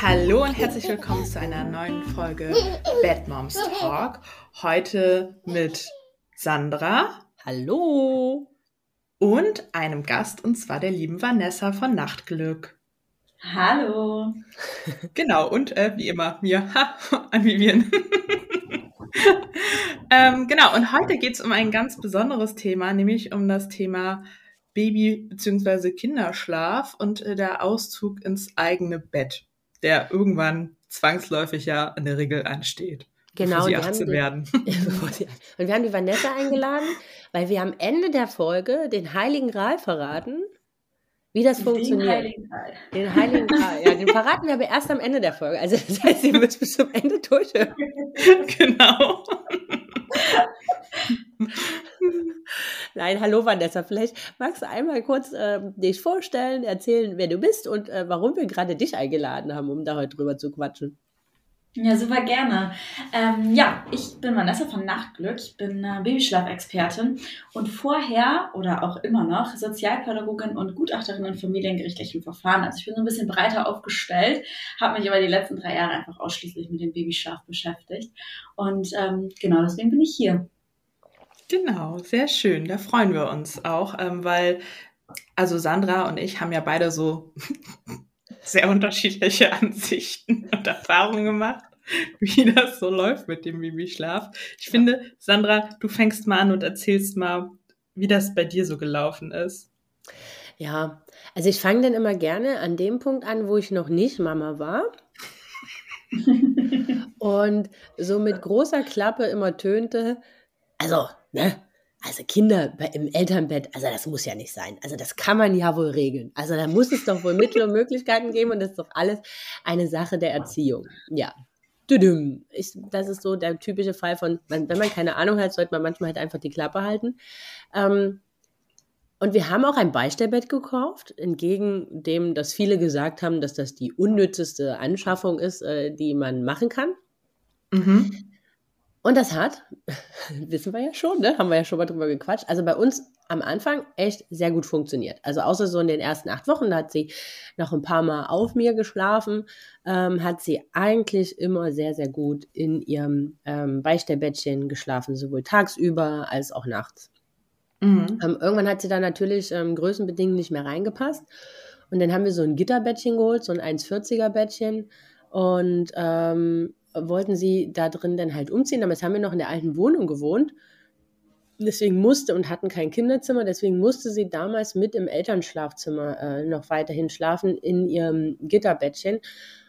Hallo und herzlich willkommen zu einer neuen Folge Bad Moms Talk. Heute mit Sandra. Hallo. Und einem Gast, und zwar der lieben Vanessa von Nachtglück. Hallo. Genau, und äh, wie immer mir, ha, an Vivian. ähm, genau, und heute geht es um ein ganz besonderes Thema, nämlich um das Thema Baby- bzw. Kinderschlaf und äh, der Auszug ins eigene Bett, der irgendwann zwangsläufig ja in der Regel ansteht. Genau, bevor sie und wir 18 haben werden. die- und wir haben die Vanessa eingeladen, weil wir am Ende der Folge den Heiligen Gral verraten, wie das Den funktioniert. Heiligen Gral. Den Heiligen Gral. Ja, den verraten wir aber erst am Ende der Folge. Also das heißt, ihr müsst bis zum Ende durchhören. genau. Nein, hallo Vanessa. Vielleicht magst du einmal kurz äh, dich vorstellen, erzählen, wer du bist und äh, warum wir gerade dich eingeladen haben, um da heute drüber zu quatschen. Ja, super gerne. Ähm, ja, ich bin Vanessa von Nachtglück. Ich bin äh, Babyschlafexpertin und vorher oder auch immer noch Sozialpädagogin und Gutachterin in familiengerichtlichen Verfahren. Also ich bin so ein bisschen breiter aufgestellt, habe mich aber die letzten drei Jahre einfach ausschließlich mit dem Babyschlaf beschäftigt. Und ähm, genau deswegen bin ich hier. Genau, sehr schön. Da freuen wir uns auch, ähm, weil, also Sandra und ich haben ja beide so sehr unterschiedliche Ansichten und Erfahrungen gemacht, wie das so läuft mit dem Babyschlaf. Ich finde, Sandra, du fängst mal an und erzählst mal, wie das bei dir so gelaufen ist. Ja, also ich fange dann immer gerne an dem Punkt an, wo ich noch nicht Mama war. Und so mit großer Klappe immer tönte, also, ne, also Kinder im Elternbett, also das muss ja nicht sein. Also das kann man ja wohl regeln. Also da muss es doch wohl Mittel und Möglichkeiten geben und das ist doch alles eine Sache der Erziehung. Ja. Ich, das ist so der typische Fall von, wenn man keine Ahnung hat, sollte man manchmal halt einfach die Klappe halten. Ähm, und wir haben auch ein Beistellbett gekauft, entgegen dem, dass viele gesagt haben, dass das die unnützeste Anschaffung ist, äh, die man machen kann. Mhm. Und das hat, wissen wir ja schon, ne? haben wir ja schon mal drüber gequatscht, also bei uns am Anfang echt sehr gut funktioniert. Also außer so in den ersten acht Wochen, da hat sie noch ein paar Mal auf mir geschlafen, ähm, hat sie eigentlich immer sehr, sehr gut in ihrem ähm, Beistellbettchen geschlafen, sowohl tagsüber als auch nachts. Mhm. Ähm, irgendwann hat sie da natürlich ähm, größenbedingt nicht mehr reingepasst. Und dann haben wir so ein Gitterbettchen geholt, so ein 1,40er Bettchen. Und ähm, wollten sie da drin dann halt umziehen. Damals haben wir noch in der alten Wohnung gewohnt. Deswegen musste und hatten kein Kinderzimmer, deswegen musste sie damals mit im Elternschlafzimmer äh, noch weiterhin schlafen in ihrem Gitterbettchen.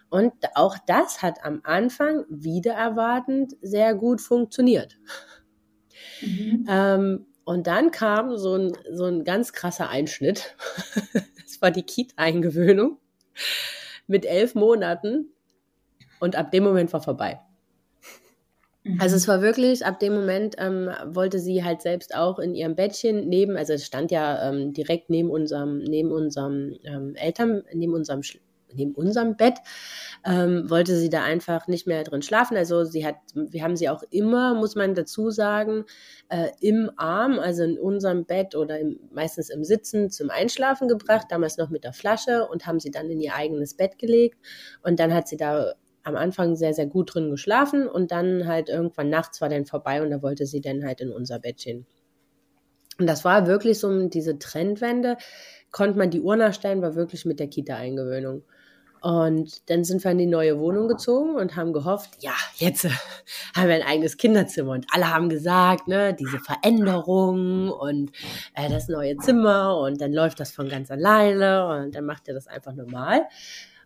Und auch das hat am Anfang wieder erwartend sehr gut funktioniert. Mhm. Ähm, und dann kam so ein, so ein ganz krasser Einschnitt. Das war die Kita-Eingewöhnung mit elf Monaten. Und ab dem Moment war vorbei. Mhm. Also es war wirklich, ab dem Moment ähm, wollte sie halt selbst auch in ihrem Bettchen neben, also es stand ja ähm, direkt neben unserem, neben unserem ähm, Eltern, neben unserem, Sch- neben unserem Bett, ähm, wollte sie da einfach nicht mehr drin schlafen. Also sie hat, wir haben sie auch immer, muss man dazu sagen, äh, im Arm, also in unserem Bett oder im, meistens im Sitzen zum Einschlafen gebracht, damals noch mit der Flasche und haben sie dann in ihr eigenes Bett gelegt. Und dann hat sie da am Anfang sehr, sehr gut drin geschlafen und dann halt irgendwann nachts war dann vorbei und da wollte sie dann halt in unser Bettchen. Und das war wirklich so diese Trendwende, konnte man die Uhr nachstellen, war wirklich mit der Kita-Eingewöhnung. Und dann sind wir in die neue Wohnung gezogen und haben gehofft, ja, jetzt äh, haben wir ein eigenes Kinderzimmer. Und alle haben gesagt, ne, diese Veränderung und äh, das neue Zimmer und dann läuft das von ganz alleine und dann macht er das einfach normal.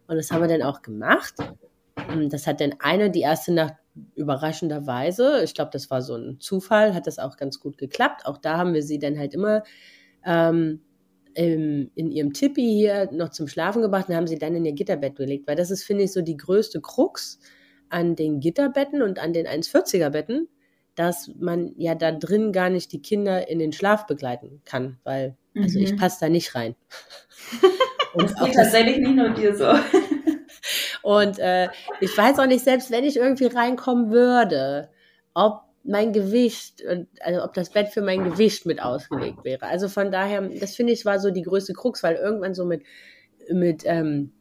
Und das haben wir dann auch gemacht. Und Das hat dann eine, die erste Nacht überraschenderweise, ich glaube, das war so ein Zufall, hat das auch ganz gut geklappt. Auch da haben wir sie dann halt immer ähm, im, in ihrem Tippi hier noch zum Schlafen gebracht und haben sie dann in ihr Gitterbett gelegt, weil das ist, finde ich, so die größte Krux an den Gitterbetten und an den 1,40er Betten, dass man ja da drin gar nicht die Kinder in den Schlaf begleiten kann, weil, also ich Mhm. passe da nicht rein. Das auch geht das- tatsächlich nicht nur dir so. Und äh, ich weiß auch nicht, selbst wenn ich irgendwie reinkommen würde, ob mein Gewicht, also ob das Bett für mein Gewicht mit ausgelegt wäre. Also von daher, das finde ich war so die größte Krux, weil irgendwann so mit, mit ähm,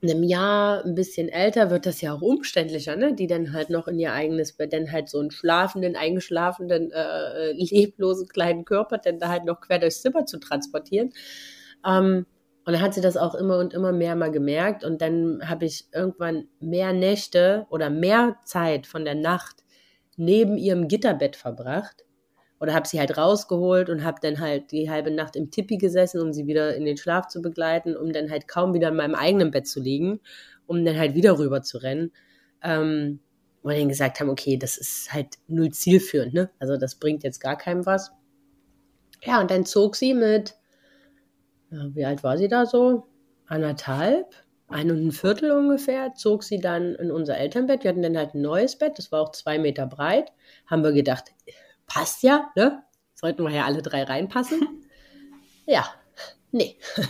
einem Jahr ein bisschen älter wird das ja auch umständlicher, ne? Die dann halt noch in ihr eigenes Bett, dann halt so einen schlafenden, eingeschlafenen, äh, leblosen kleinen Körper, dann da halt noch quer durchs Zimmer zu transportieren. Ähm, und dann hat sie das auch immer und immer mehr mal gemerkt. Und dann habe ich irgendwann mehr Nächte oder mehr Zeit von der Nacht neben ihrem Gitterbett verbracht. Oder habe sie halt rausgeholt und habe dann halt die halbe Nacht im Tippi gesessen, um sie wieder in den Schlaf zu begleiten, um dann halt kaum wieder in meinem eigenen Bett zu liegen, um dann halt wieder rüber zu rennen. Ähm, wir dann gesagt haben, okay, das ist halt null zielführend, ne? Also das bringt jetzt gar keinem was. Ja, und dann zog sie mit, wie alt war sie da so? Anderthalb, ein und ein Viertel ungefähr, zog sie dann in unser Elternbett. Wir hatten dann halt ein neues Bett, das war auch zwei Meter breit. Haben wir gedacht, passt ja, ne? Sollten wir ja alle drei reinpassen. Ja, nee.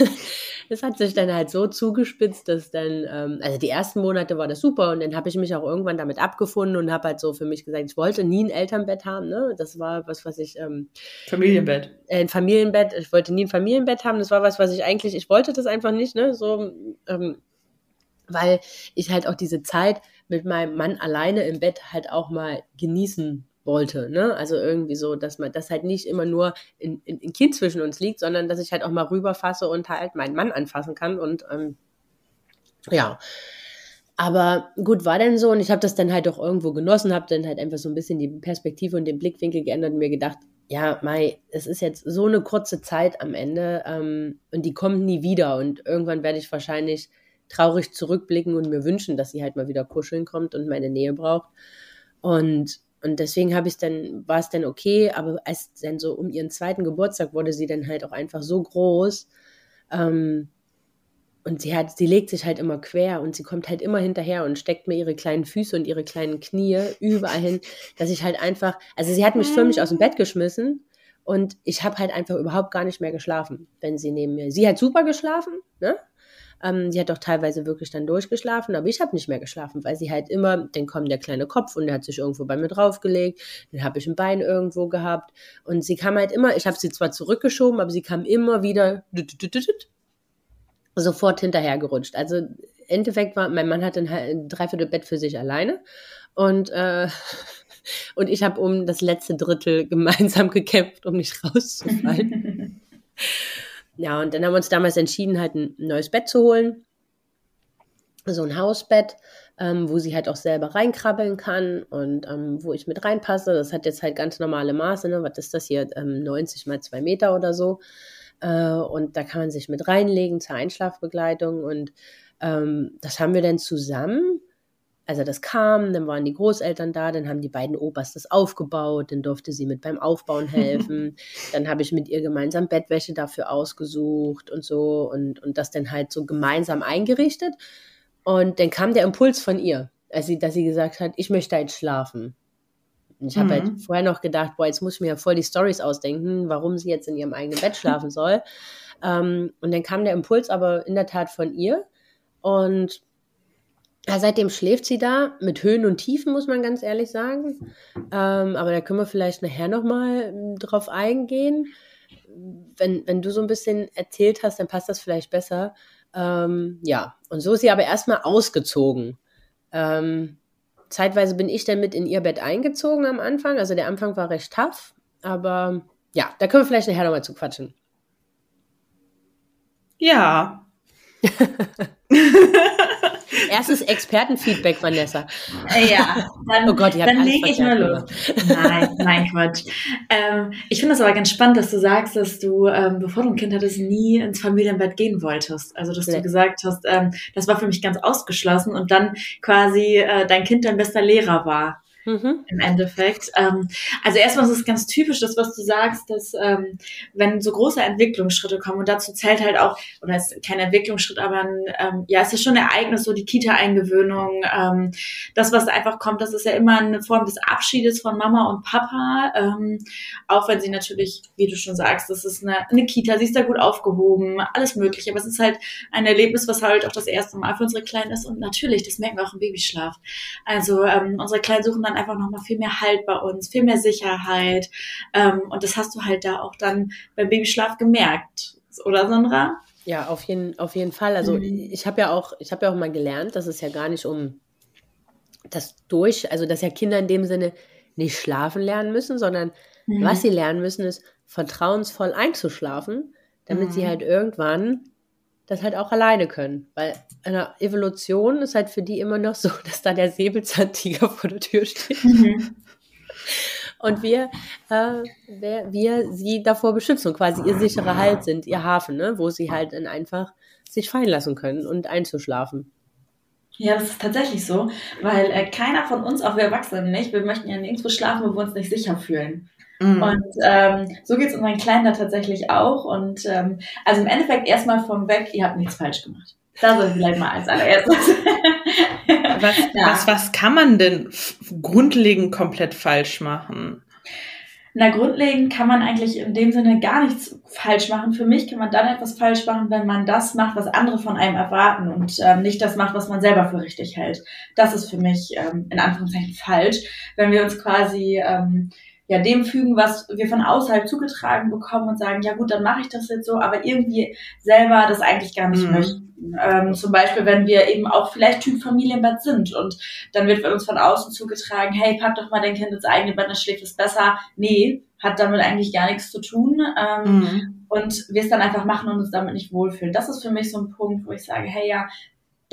Es hat sich dann halt so zugespitzt, dass dann, ähm, also die ersten Monate war das super und dann habe ich mich auch irgendwann damit abgefunden und habe halt so für mich gesagt, ich wollte nie ein Elternbett haben, ne? Das war was, was ich ähm, Familienbett. äh, ein Familienbett. Ich wollte nie ein Familienbett haben. Das war was, was ich eigentlich, ich wollte das einfach nicht, ne? So, ähm, weil ich halt auch diese Zeit mit meinem Mann alleine im Bett halt auch mal genießen wollte, ne? Also irgendwie so, dass man das halt nicht immer nur in, in, in Kind zwischen uns liegt, sondern dass ich halt auch mal rüberfasse und halt meinen Mann anfassen kann und ähm, ja. Aber gut, war denn so und ich habe das dann halt auch irgendwo genossen, habe dann halt einfach so ein bisschen die Perspektive und den Blickwinkel geändert und mir gedacht, ja, Mai, es ist jetzt so eine kurze Zeit am Ende ähm, und die kommt nie wieder und irgendwann werde ich wahrscheinlich traurig zurückblicken und mir wünschen, dass sie halt mal wieder kuscheln kommt und meine Nähe braucht. Und, und deswegen habe ich dann, war es dann okay, aber als dann so um ihren zweiten Geburtstag wurde sie dann halt auch einfach so groß. Ähm, und sie hat, sie legt sich halt immer quer und sie kommt halt immer hinterher und steckt mir ihre kleinen Füße und ihre kleinen Knie überall hin, dass ich halt einfach, also sie hat mich förmlich aus dem Bett geschmissen und ich habe halt einfach überhaupt gar nicht mehr geschlafen, wenn sie neben mir. Sie hat super geschlafen, ne? Ähm, sie hat auch teilweise wirklich dann durchgeschlafen, aber ich habe nicht mehr geschlafen, weil sie halt immer, dann kommt der kleine Kopf und der hat sich irgendwo bei mir draufgelegt, dann habe ich ein Bein irgendwo gehabt und sie kam halt immer, ich habe sie zwar zurückgeschoben, aber sie kam immer wieder sofort hinterhergerutscht. Also im Endeffekt war, mein Mann hatte ein, ein Dreiviertel Bett für sich alleine und, äh, und ich habe um das letzte Drittel gemeinsam gekämpft, um nicht rauszufallen. ja, und dann haben wir uns damals entschieden, halt ein neues Bett zu holen. So ein Hausbett, ähm, wo sie halt auch selber reinkrabbeln kann und ähm, wo ich mit reinpasse. Das hat jetzt halt ganz normale Maße, ne? Was ist das hier? Ähm, 90 mal 2 Meter oder so. Äh, und da kann man sich mit reinlegen zur Einschlafbegleitung. Und ähm, das haben wir dann zusammen. Also das kam, dann waren die Großeltern da, dann haben die beiden Opas das aufgebaut, dann durfte sie mit beim Aufbauen helfen. dann habe ich mit ihr gemeinsam Bettwäsche dafür ausgesucht und so und, und das dann halt so gemeinsam eingerichtet. Und dann kam der Impuls von ihr, als sie, dass sie gesagt hat, ich möchte jetzt schlafen. Und ich habe Mhm. halt vorher noch gedacht, boah, jetzt muss ich mir ja voll die Stories ausdenken, warum sie jetzt in ihrem eigenen Bett schlafen soll. ähm, und dann kam der Impuls aber in der Tat von ihr. Und ja, seitdem schläft sie da mit Höhen und Tiefen, muss man ganz ehrlich sagen. Ähm, aber da können wir vielleicht nachher nochmal drauf eingehen. Wenn, wenn du so ein bisschen erzählt hast, dann passt das vielleicht besser. Ähm, ja, und so ist sie aber erstmal ausgezogen. Ähm, zeitweise bin ich dann mit in ihr Bett eingezogen am Anfang. Also der Anfang war recht tough. Aber ja, da können wir vielleicht nachher nochmal zu quatschen. Ja. Erstes Expertenfeedback, Vanessa. Ja, dann, Oh Gott, dann lege ich mal los. Nein, nein, Quatsch. Ähm, ich finde es aber ganz spannend, dass du sagst, dass du, ähm, bevor du ein Kind hattest, nie ins Familienbett gehen wolltest. Also, dass Nee. du gesagt hast, ähm, das war für mich ganz ausgeschlossen und dann quasi äh, dein Kind dein bester Lehrer war. Mhm. Im Endeffekt. Ähm, also erstmal ist es ganz typisch, das, was du sagst, dass ähm, wenn so große Entwicklungsschritte kommen und dazu zählt halt auch, oder ist kein Entwicklungsschritt, aber ein, ähm, ja, es ist schon ein Ereignis, so die Kita-Eingewöhnung, ähm, das, was da einfach kommt, das ist ja immer eine Form des Abschiedes von Mama und Papa, ähm, auch wenn sie natürlich, wie du schon sagst, das ist eine, eine Kita, sie ist da gut aufgehoben, alles mögliche, aber es ist halt ein Erlebnis, was halt auch das erste Mal für unsere Kleinen ist und natürlich, das merken wir auch im Babyschlaf. Also ähm, unsere Kleinen suchen dann dann einfach nochmal viel mehr Halt bei uns, viel mehr Sicherheit. Ähm, und das hast du halt da auch dann beim Babyschlaf gemerkt, oder Sandra? Ja, auf jeden, auf jeden Fall. Also mhm. ich habe ja auch, ich habe ja auch mal gelernt, dass es ja gar nicht um das durch, also dass ja Kinder in dem Sinne nicht schlafen lernen müssen, sondern mhm. was sie lernen müssen, ist vertrauensvoll einzuschlafen, damit mhm. sie halt irgendwann das halt auch alleine können. Weil in der Evolution ist halt für die immer noch so, dass da der Säbelzahntiger vor der Tür steht. Mhm. Und wir, äh, wir, wir sie davor beschützen und quasi ihr sicherer Halt sind, ihr Hafen, ne? wo sie halt dann einfach sich fallen lassen können und einzuschlafen. Ja, das ist tatsächlich so, weil äh, keiner von uns, auch wir Erwachsenen nicht, wir möchten ja nirgendwo schlafen, wo wir uns nicht sicher fühlen. Mhm. Und ähm, so geht es unseren Kleinen da tatsächlich auch. Und ähm, also im Endeffekt erstmal vom Weg, ihr habt nichts falsch gemacht. Da soll vielleicht mal als allererstes. was, ja. was, was kann man denn grundlegend komplett falsch machen? Na, grundlegend kann man eigentlich in dem Sinne gar nichts falsch machen. Für mich kann man dann etwas falsch machen, wenn man das macht, was andere von einem erwarten und ähm, nicht das macht, was man selber für richtig hält. Das ist für mich ähm, in Anführungszeichen falsch. Wenn wir uns quasi ähm, ja, dem fügen, was wir von außerhalb zugetragen bekommen und sagen, ja gut, dann mache ich das jetzt so, aber irgendwie selber das eigentlich gar nicht mhm. möchten. Ähm, zum Beispiel, wenn wir eben auch vielleicht Typ Familienbett sind und dann wird uns von außen zugetragen, hey, pack doch mal dein Kind ins eigene Bett, dann schläft es besser. Nee, hat damit eigentlich gar nichts zu tun. Ähm, mhm. Und wir es dann einfach machen und uns damit nicht wohlfühlen. Das ist für mich so ein Punkt, wo ich sage, hey ja,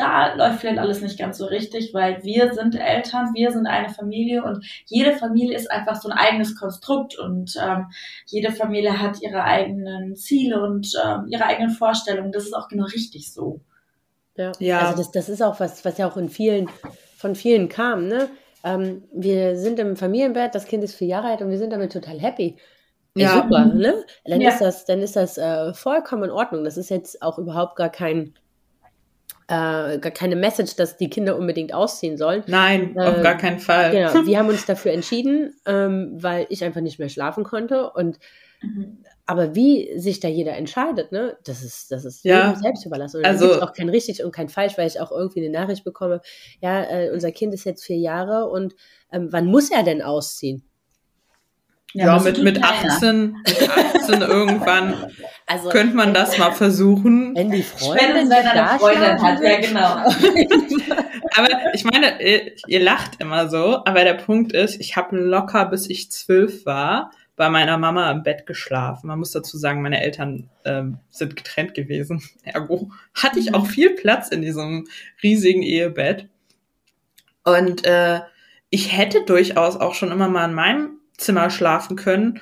da läuft vielleicht alles nicht ganz so richtig, weil wir sind Eltern, wir sind eine Familie und jede Familie ist einfach so ein eigenes Konstrukt und ähm, jede Familie hat ihre eigenen Ziele und ähm, ihre eigenen Vorstellungen. Das ist auch genau richtig so. Ja, ja. also das, das ist auch was, was ja auch in vielen, von vielen kam, ne? Ähm, wir sind im Familienbett, das Kind ist vier Jahre alt und wir sind damit total happy. Ja, super, ne? Dann ja. ist das, dann ist das äh, vollkommen in Ordnung. Das ist jetzt auch überhaupt gar kein äh, gar keine Message, dass die Kinder unbedingt ausziehen sollen. Nein, äh, auf gar keinen Fall. Genau, wir haben uns dafür entschieden, ähm, weil ich einfach nicht mehr schlafen konnte und mhm. Aber wie sich da jeder entscheidet, ne, das ist, das ist ja. selbst überlassen. Und also gibt auch kein richtig und kein falsch, weil ich auch irgendwie eine Nachricht bekomme, ja, äh, unser Kind ist jetzt vier Jahre und ähm, wann muss er denn ausziehen? Ja, ja mit, mit 18, mit 18 irgendwann also, könnte man das mal versuchen. Wenn die Freundin seiner Freundin hat, ja genau. aber ich meine, ihr, ihr, lacht immer so, aber der Punkt ist, ich habe locker, bis ich zwölf war, bei meiner Mama im Bett geschlafen. Man muss dazu sagen, meine Eltern ähm, sind getrennt gewesen. Ergo hatte ich auch viel Platz in diesem riesigen Ehebett. Und äh, ich hätte durchaus auch schon immer mal in meinem Zimmer schlafen können.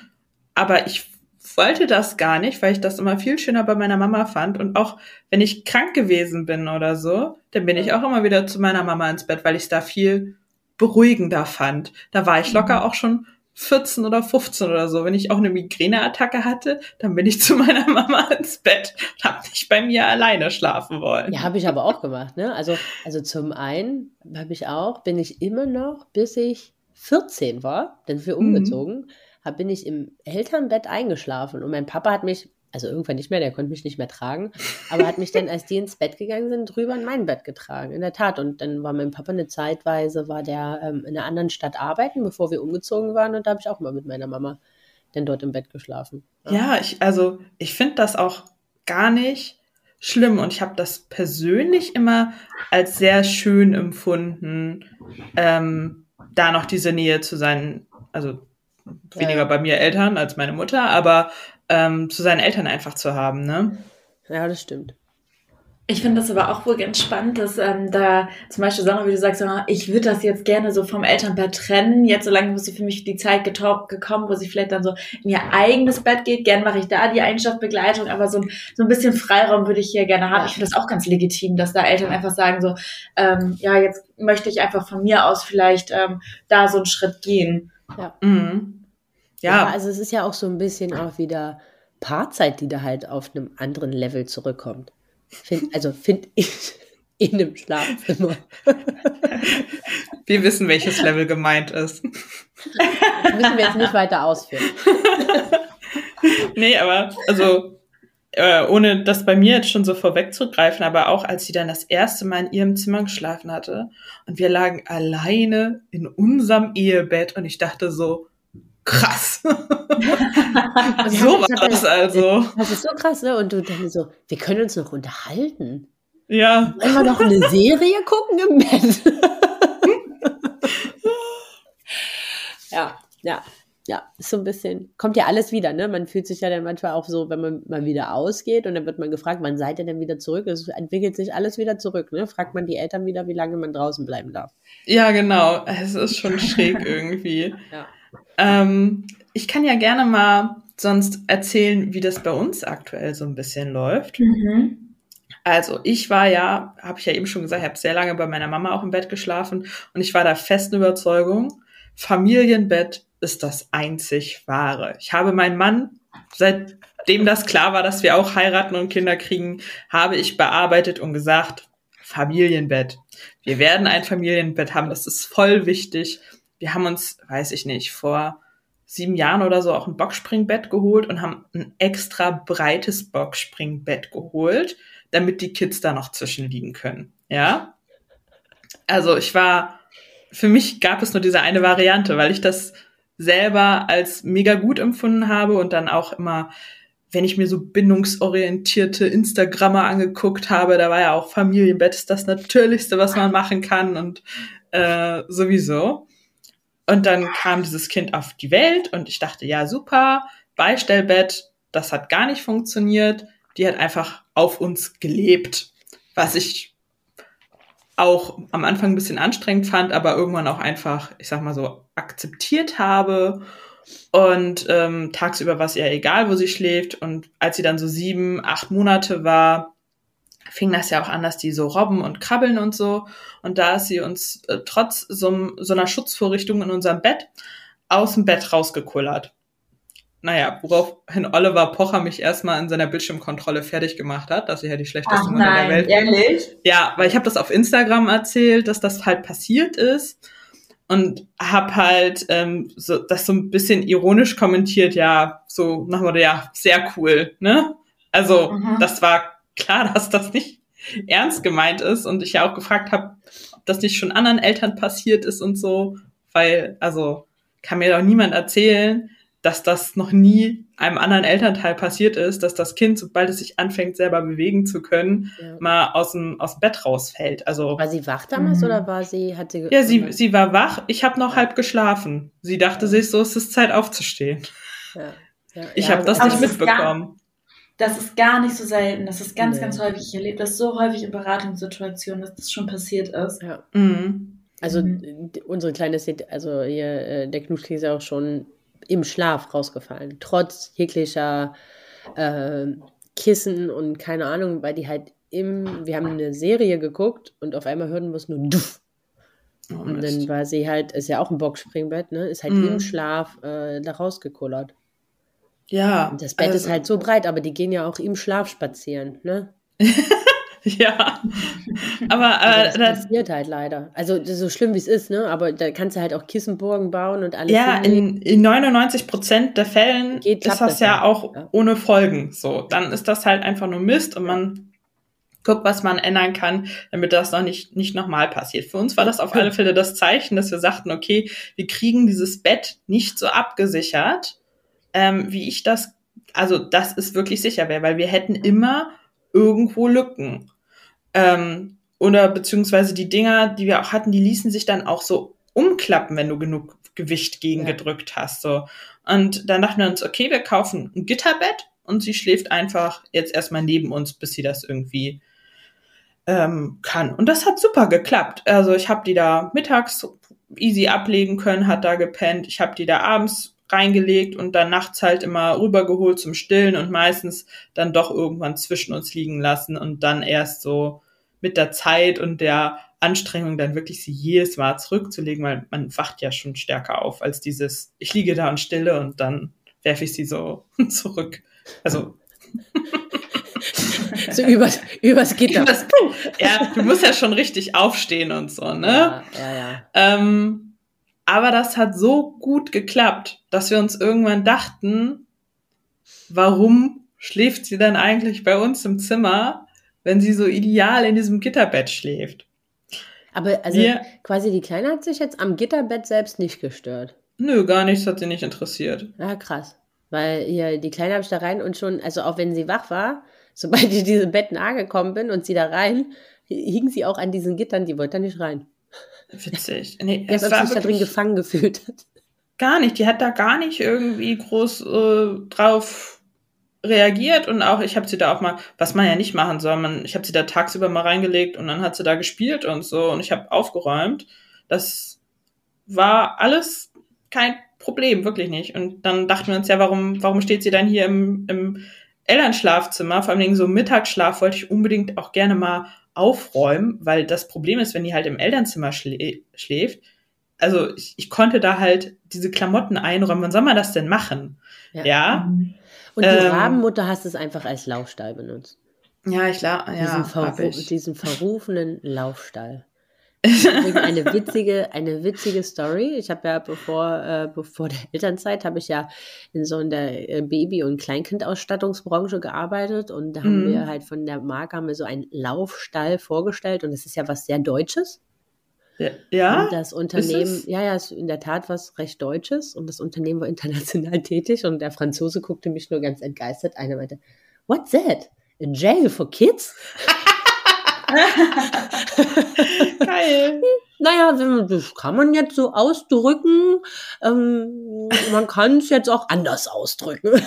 Aber ich wollte das gar nicht, weil ich das immer viel schöner bei meiner Mama fand. Und auch wenn ich krank gewesen bin oder so, dann bin ich auch immer wieder zu meiner Mama ins Bett, weil ich es da viel beruhigender fand. Da war ich locker mhm. auch schon 14 oder 15 oder so. Wenn ich auch eine Migräneattacke hatte, dann bin ich zu meiner Mama ins Bett und habe nicht bei mir alleine schlafen wollen. Ja, habe ich aber auch gemacht. Ne? Also, also zum einen habe ich auch, bin ich immer noch, bis ich 14 war, dann sind wir mhm. umgezogen, mhm. bin ich im Elternbett eingeschlafen und mein Papa hat mich, also irgendwann nicht mehr, der konnte mich nicht mehr tragen, aber hat mich dann, als die ins Bett gegangen sind, drüber in mein Bett getragen, in der Tat. Und dann war mein Papa eine Zeitweise, war der ähm, in einer anderen Stadt arbeiten, bevor wir umgezogen waren und da habe ich auch mal mit meiner Mama dann dort im Bett geschlafen. Ja, ja ich, also ich finde das auch gar nicht schlimm und ich habe das persönlich immer als sehr schön empfunden, ähm, da noch diese Nähe zu seinen, also weniger ja. bei mir Eltern als meine Mutter, aber ähm, zu seinen Eltern einfach zu haben, ne? Ja, das stimmt. Ich finde das aber auch wohl ganz spannend, dass ähm, da zum Beispiel Sandra, wie du sagst, ich würde das jetzt gerne so vom Elternbett trennen. Jetzt so lange muss sie für mich die Zeit gekommen, wo sie vielleicht dann so in ihr eigenes Bett geht. Gern mache ich da die Einschlafbegleitung, aber so, ein, so ein bisschen Freiraum würde ich hier gerne haben. Ich finde das auch ganz legitim, dass da Eltern einfach sagen so, ähm, ja, jetzt möchte ich einfach von mir aus vielleicht ähm, da so einen Schritt gehen. Ja. Mhm. Ja. ja, also es ist ja auch so ein bisschen auch wieder Paarzeit, die da halt auf einem anderen Level zurückkommt. Find, also finde ich in einem Schlafzimmer. Wir wissen, welches Level gemeint ist. Das müssen wir jetzt nicht weiter ausführen. nee, aber also äh, ohne das bei mir jetzt schon so vorwegzugreifen, aber auch als sie dann das erste Mal in ihrem Zimmer geschlafen hatte und wir lagen alleine in unserem Ehebett und ich dachte so, krass. so war das also. Das ist so krass, ne? Und du denkst so, wir können uns noch unterhalten. Ja. Wollen wir noch eine Serie gucken im Bett? ja, ja, ja, ist so ein bisschen, kommt ja alles wieder, ne? Man fühlt sich ja dann manchmal auch so, wenn man mal wieder ausgeht und dann wird man gefragt, wann seid ihr denn wieder zurück? Es entwickelt sich alles wieder zurück, ne? Fragt man die Eltern wieder, wie lange man draußen bleiben darf. Ja, genau. Es ist schon schräg irgendwie. Ja. Ähm, ich kann ja gerne mal sonst erzählen, wie das bei uns aktuell so ein bisschen läuft. Mhm. Also ich war ja, habe ich ja eben schon gesagt, ich habe sehr lange bei meiner Mama auch im Bett geschlafen und ich war der festen Überzeugung, Familienbett ist das einzig wahre. Ich habe meinen Mann, seitdem das klar war, dass wir auch heiraten und Kinder kriegen, habe ich bearbeitet und gesagt, Familienbett. Wir werden ein Familienbett haben, das ist voll wichtig wir haben uns, weiß ich nicht, vor sieben Jahren oder so auch ein Boxspringbett geholt und haben ein extra breites Boxspringbett geholt, damit die Kids da noch zwischenliegen können. Ja. Also ich war, für mich gab es nur diese eine Variante, weil ich das selber als mega gut empfunden habe und dann auch immer, wenn ich mir so bindungsorientierte Instagrammer angeguckt habe, da war ja auch Familienbett ist das Natürlichste, was man machen kann und äh, sowieso. Und dann kam dieses Kind auf die Welt und ich dachte, ja, super, Beistellbett, das hat gar nicht funktioniert. Die hat einfach auf uns gelebt, was ich auch am Anfang ein bisschen anstrengend fand, aber irgendwann auch einfach, ich sag mal so, akzeptiert habe. Und ähm, tagsüber war es ihr egal, wo sie schläft. Und als sie dann so sieben, acht Monate war, fing das ja auch an, dass die so robben und krabbeln und so. Und da ist sie uns äh, trotz so, so einer Schutzvorrichtung in unserem Bett aus dem Bett rausgekullert. Naja, woraufhin Oliver Pocher mich erstmal in seiner Bildschirmkontrolle fertig gemacht hat, dass ich ja die schlechteste Ach, Mutter der Welt bin. Ehrlich? Ja, weil ich habe das auf Instagram erzählt, dass das halt passiert ist und hab halt ähm, so, das so ein bisschen ironisch kommentiert, ja, so nach Motto, ja, sehr cool, ne? Also, mhm. das war klar, dass das nicht ernst gemeint ist und ich ja auch gefragt habe, ob das nicht schon anderen Eltern passiert ist und so, weil, also, kann mir doch niemand erzählen, dass das noch nie einem anderen Elternteil passiert ist, dass das Kind, sobald es sich anfängt, selber bewegen zu können, ja. mal aus dem, aus dem Bett rausfällt. Also war sie wach damals mhm. oder war sie hat sie Ja, sie sie war wach. Ich habe noch halb geschlafen. Sie dachte ja. sich, so ist es Zeit aufzustehen. Ja. Ich habe das nicht mitbekommen. Das ist gar nicht so selten. Das ist ganz, nee. ganz häufig. Ich erlebe das so häufig in Beratungssituationen, dass das schon passiert ist. Ja. Mhm. Also mhm. unsere Kleine ist, also hier, äh, der Knuschki ist ja auch schon im Schlaf rausgefallen. Trotz jeglicher äh, Kissen und keine Ahnung, weil die halt im, wir haben eine Serie geguckt und auf einmal hörten wir es nur duff. Oh, und dann war sie halt, ist ja auch ein Boxspringbett, ne? Ist halt mhm. im Schlaf äh, da rausgekullert. Ja. Das Bett also, ist halt so breit, aber die gehen ja auch im Schlaf spazieren, ne? ja. Aber also das äh, passiert halt leider. Also so schlimm wie es ist, ne? Aber da kannst du halt auch Kissenburgen bauen und alles. Ja, in, in 99 Prozent der Fällen Geht, ist das, ja auch ja. ohne Folgen. So, dann ist das halt einfach nur Mist und man guckt, was man ändern kann, damit das noch nicht, nicht nochmal passiert. Für uns war das auf alle Fälle das Zeichen, dass wir sagten, okay, wir kriegen dieses Bett nicht so abgesichert, ähm, wie ich das, also das ist wirklich sicher wäre, weil wir hätten immer irgendwo Lücken. Ähm, oder beziehungsweise die Dinger, die wir auch hatten, die ließen sich dann auch so umklappen, wenn du genug Gewicht gegengedrückt ja. hast. So. Und dann dachten wir uns, okay, wir kaufen ein Gitterbett und sie schläft einfach jetzt erstmal neben uns, bis sie das irgendwie ähm, kann. Und das hat super geklappt. Also ich habe die da mittags easy ablegen können, hat da gepennt. Ich habe die da abends reingelegt und dann nachts halt immer rübergeholt zum Stillen und meistens dann doch irgendwann zwischen uns liegen lassen und dann erst so mit der Zeit und der Anstrengung dann wirklich sie jedes Mal zurückzulegen, weil man wacht ja schon stärker auf als dieses, ich liege da und stille und dann werfe ich sie so zurück. Also. so übers, übers Gitter. Übers, ja, du musst ja schon richtig aufstehen und so, ne? Ja, ja, ja. Ähm, aber das hat so gut geklappt, dass wir uns irgendwann dachten, warum schläft sie dann eigentlich bei uns im Zimmer, wenn sie so ideal in diesem Gitterbett schläft? Aber also wir, quasi die Kleine hat sich jetzt am Gitterbett selbst nicht gestört. Nö, gar nichts hat sie nicht interessiert. Ja, krass. Weil hier die Kleine habe ich da rein und schon, also auch wenn sie wach war, sobald ich diesem Bett nahe gekommen bin und sie da rein, hing sie auch an diesen Gittern, die wollte da nicht rein. Witzig. Nee, es war sich da drin gefangen gefühlt hat. Gar nicht. Die hat da gar nicht irgendwie groß äh, drauf reagiert und auch ich habe sie da auch mal, was man ja nicht machen soll, man, ich habe sie da tagsüber mal reingelegt und dann hat sie da gespielt und so und ich habe aufgeräumt. Das war alles kein Problem, wirklich nicht. Und dann dachten wir uns ja, warum, warum steht sie dann hier im, im Elternschlafzimmer? Vor allem so Mittagsschlaf wollte ich unbedingt auch gerne mal aufräumen, weil das Problem ist, wenn die halt im Elternzimmer schlä schläft, also ich, ich konnte da halt diese Klamotten einräumen. Wann soll man das denn machen? Ja. ja? Mhm. Und die ähm, Rabenmutter hast es einfach als Laufstall benutzt. Ja, ich glaube, ja. Diesen, verru diesen verrufenen Laufstall. Eine witzige, eine witzige Story. Ich habe ja bevor, äh, bevor der Elternzeit habe ich ja in so einer äh, Baby- und Kleinkindausstattungsbranche gearbeitet und da haben mhm. wir halt von der Marke haben wir so einen Laufstall vorgestellt und es ist ja was sehr Deutsches. Ja. Und das Unternehmen, ja, ja, ist in der Tat was recht Deutsches und das Unternehmen war international tätig und der Franzose guckte mich nur ganz entgeistert. Einer meinte, What's that? A jail for kids? Geil. Naja, das kann man jetzt so ausdrücken. Ähm, man kann es jetzt auch anders ausdrücken.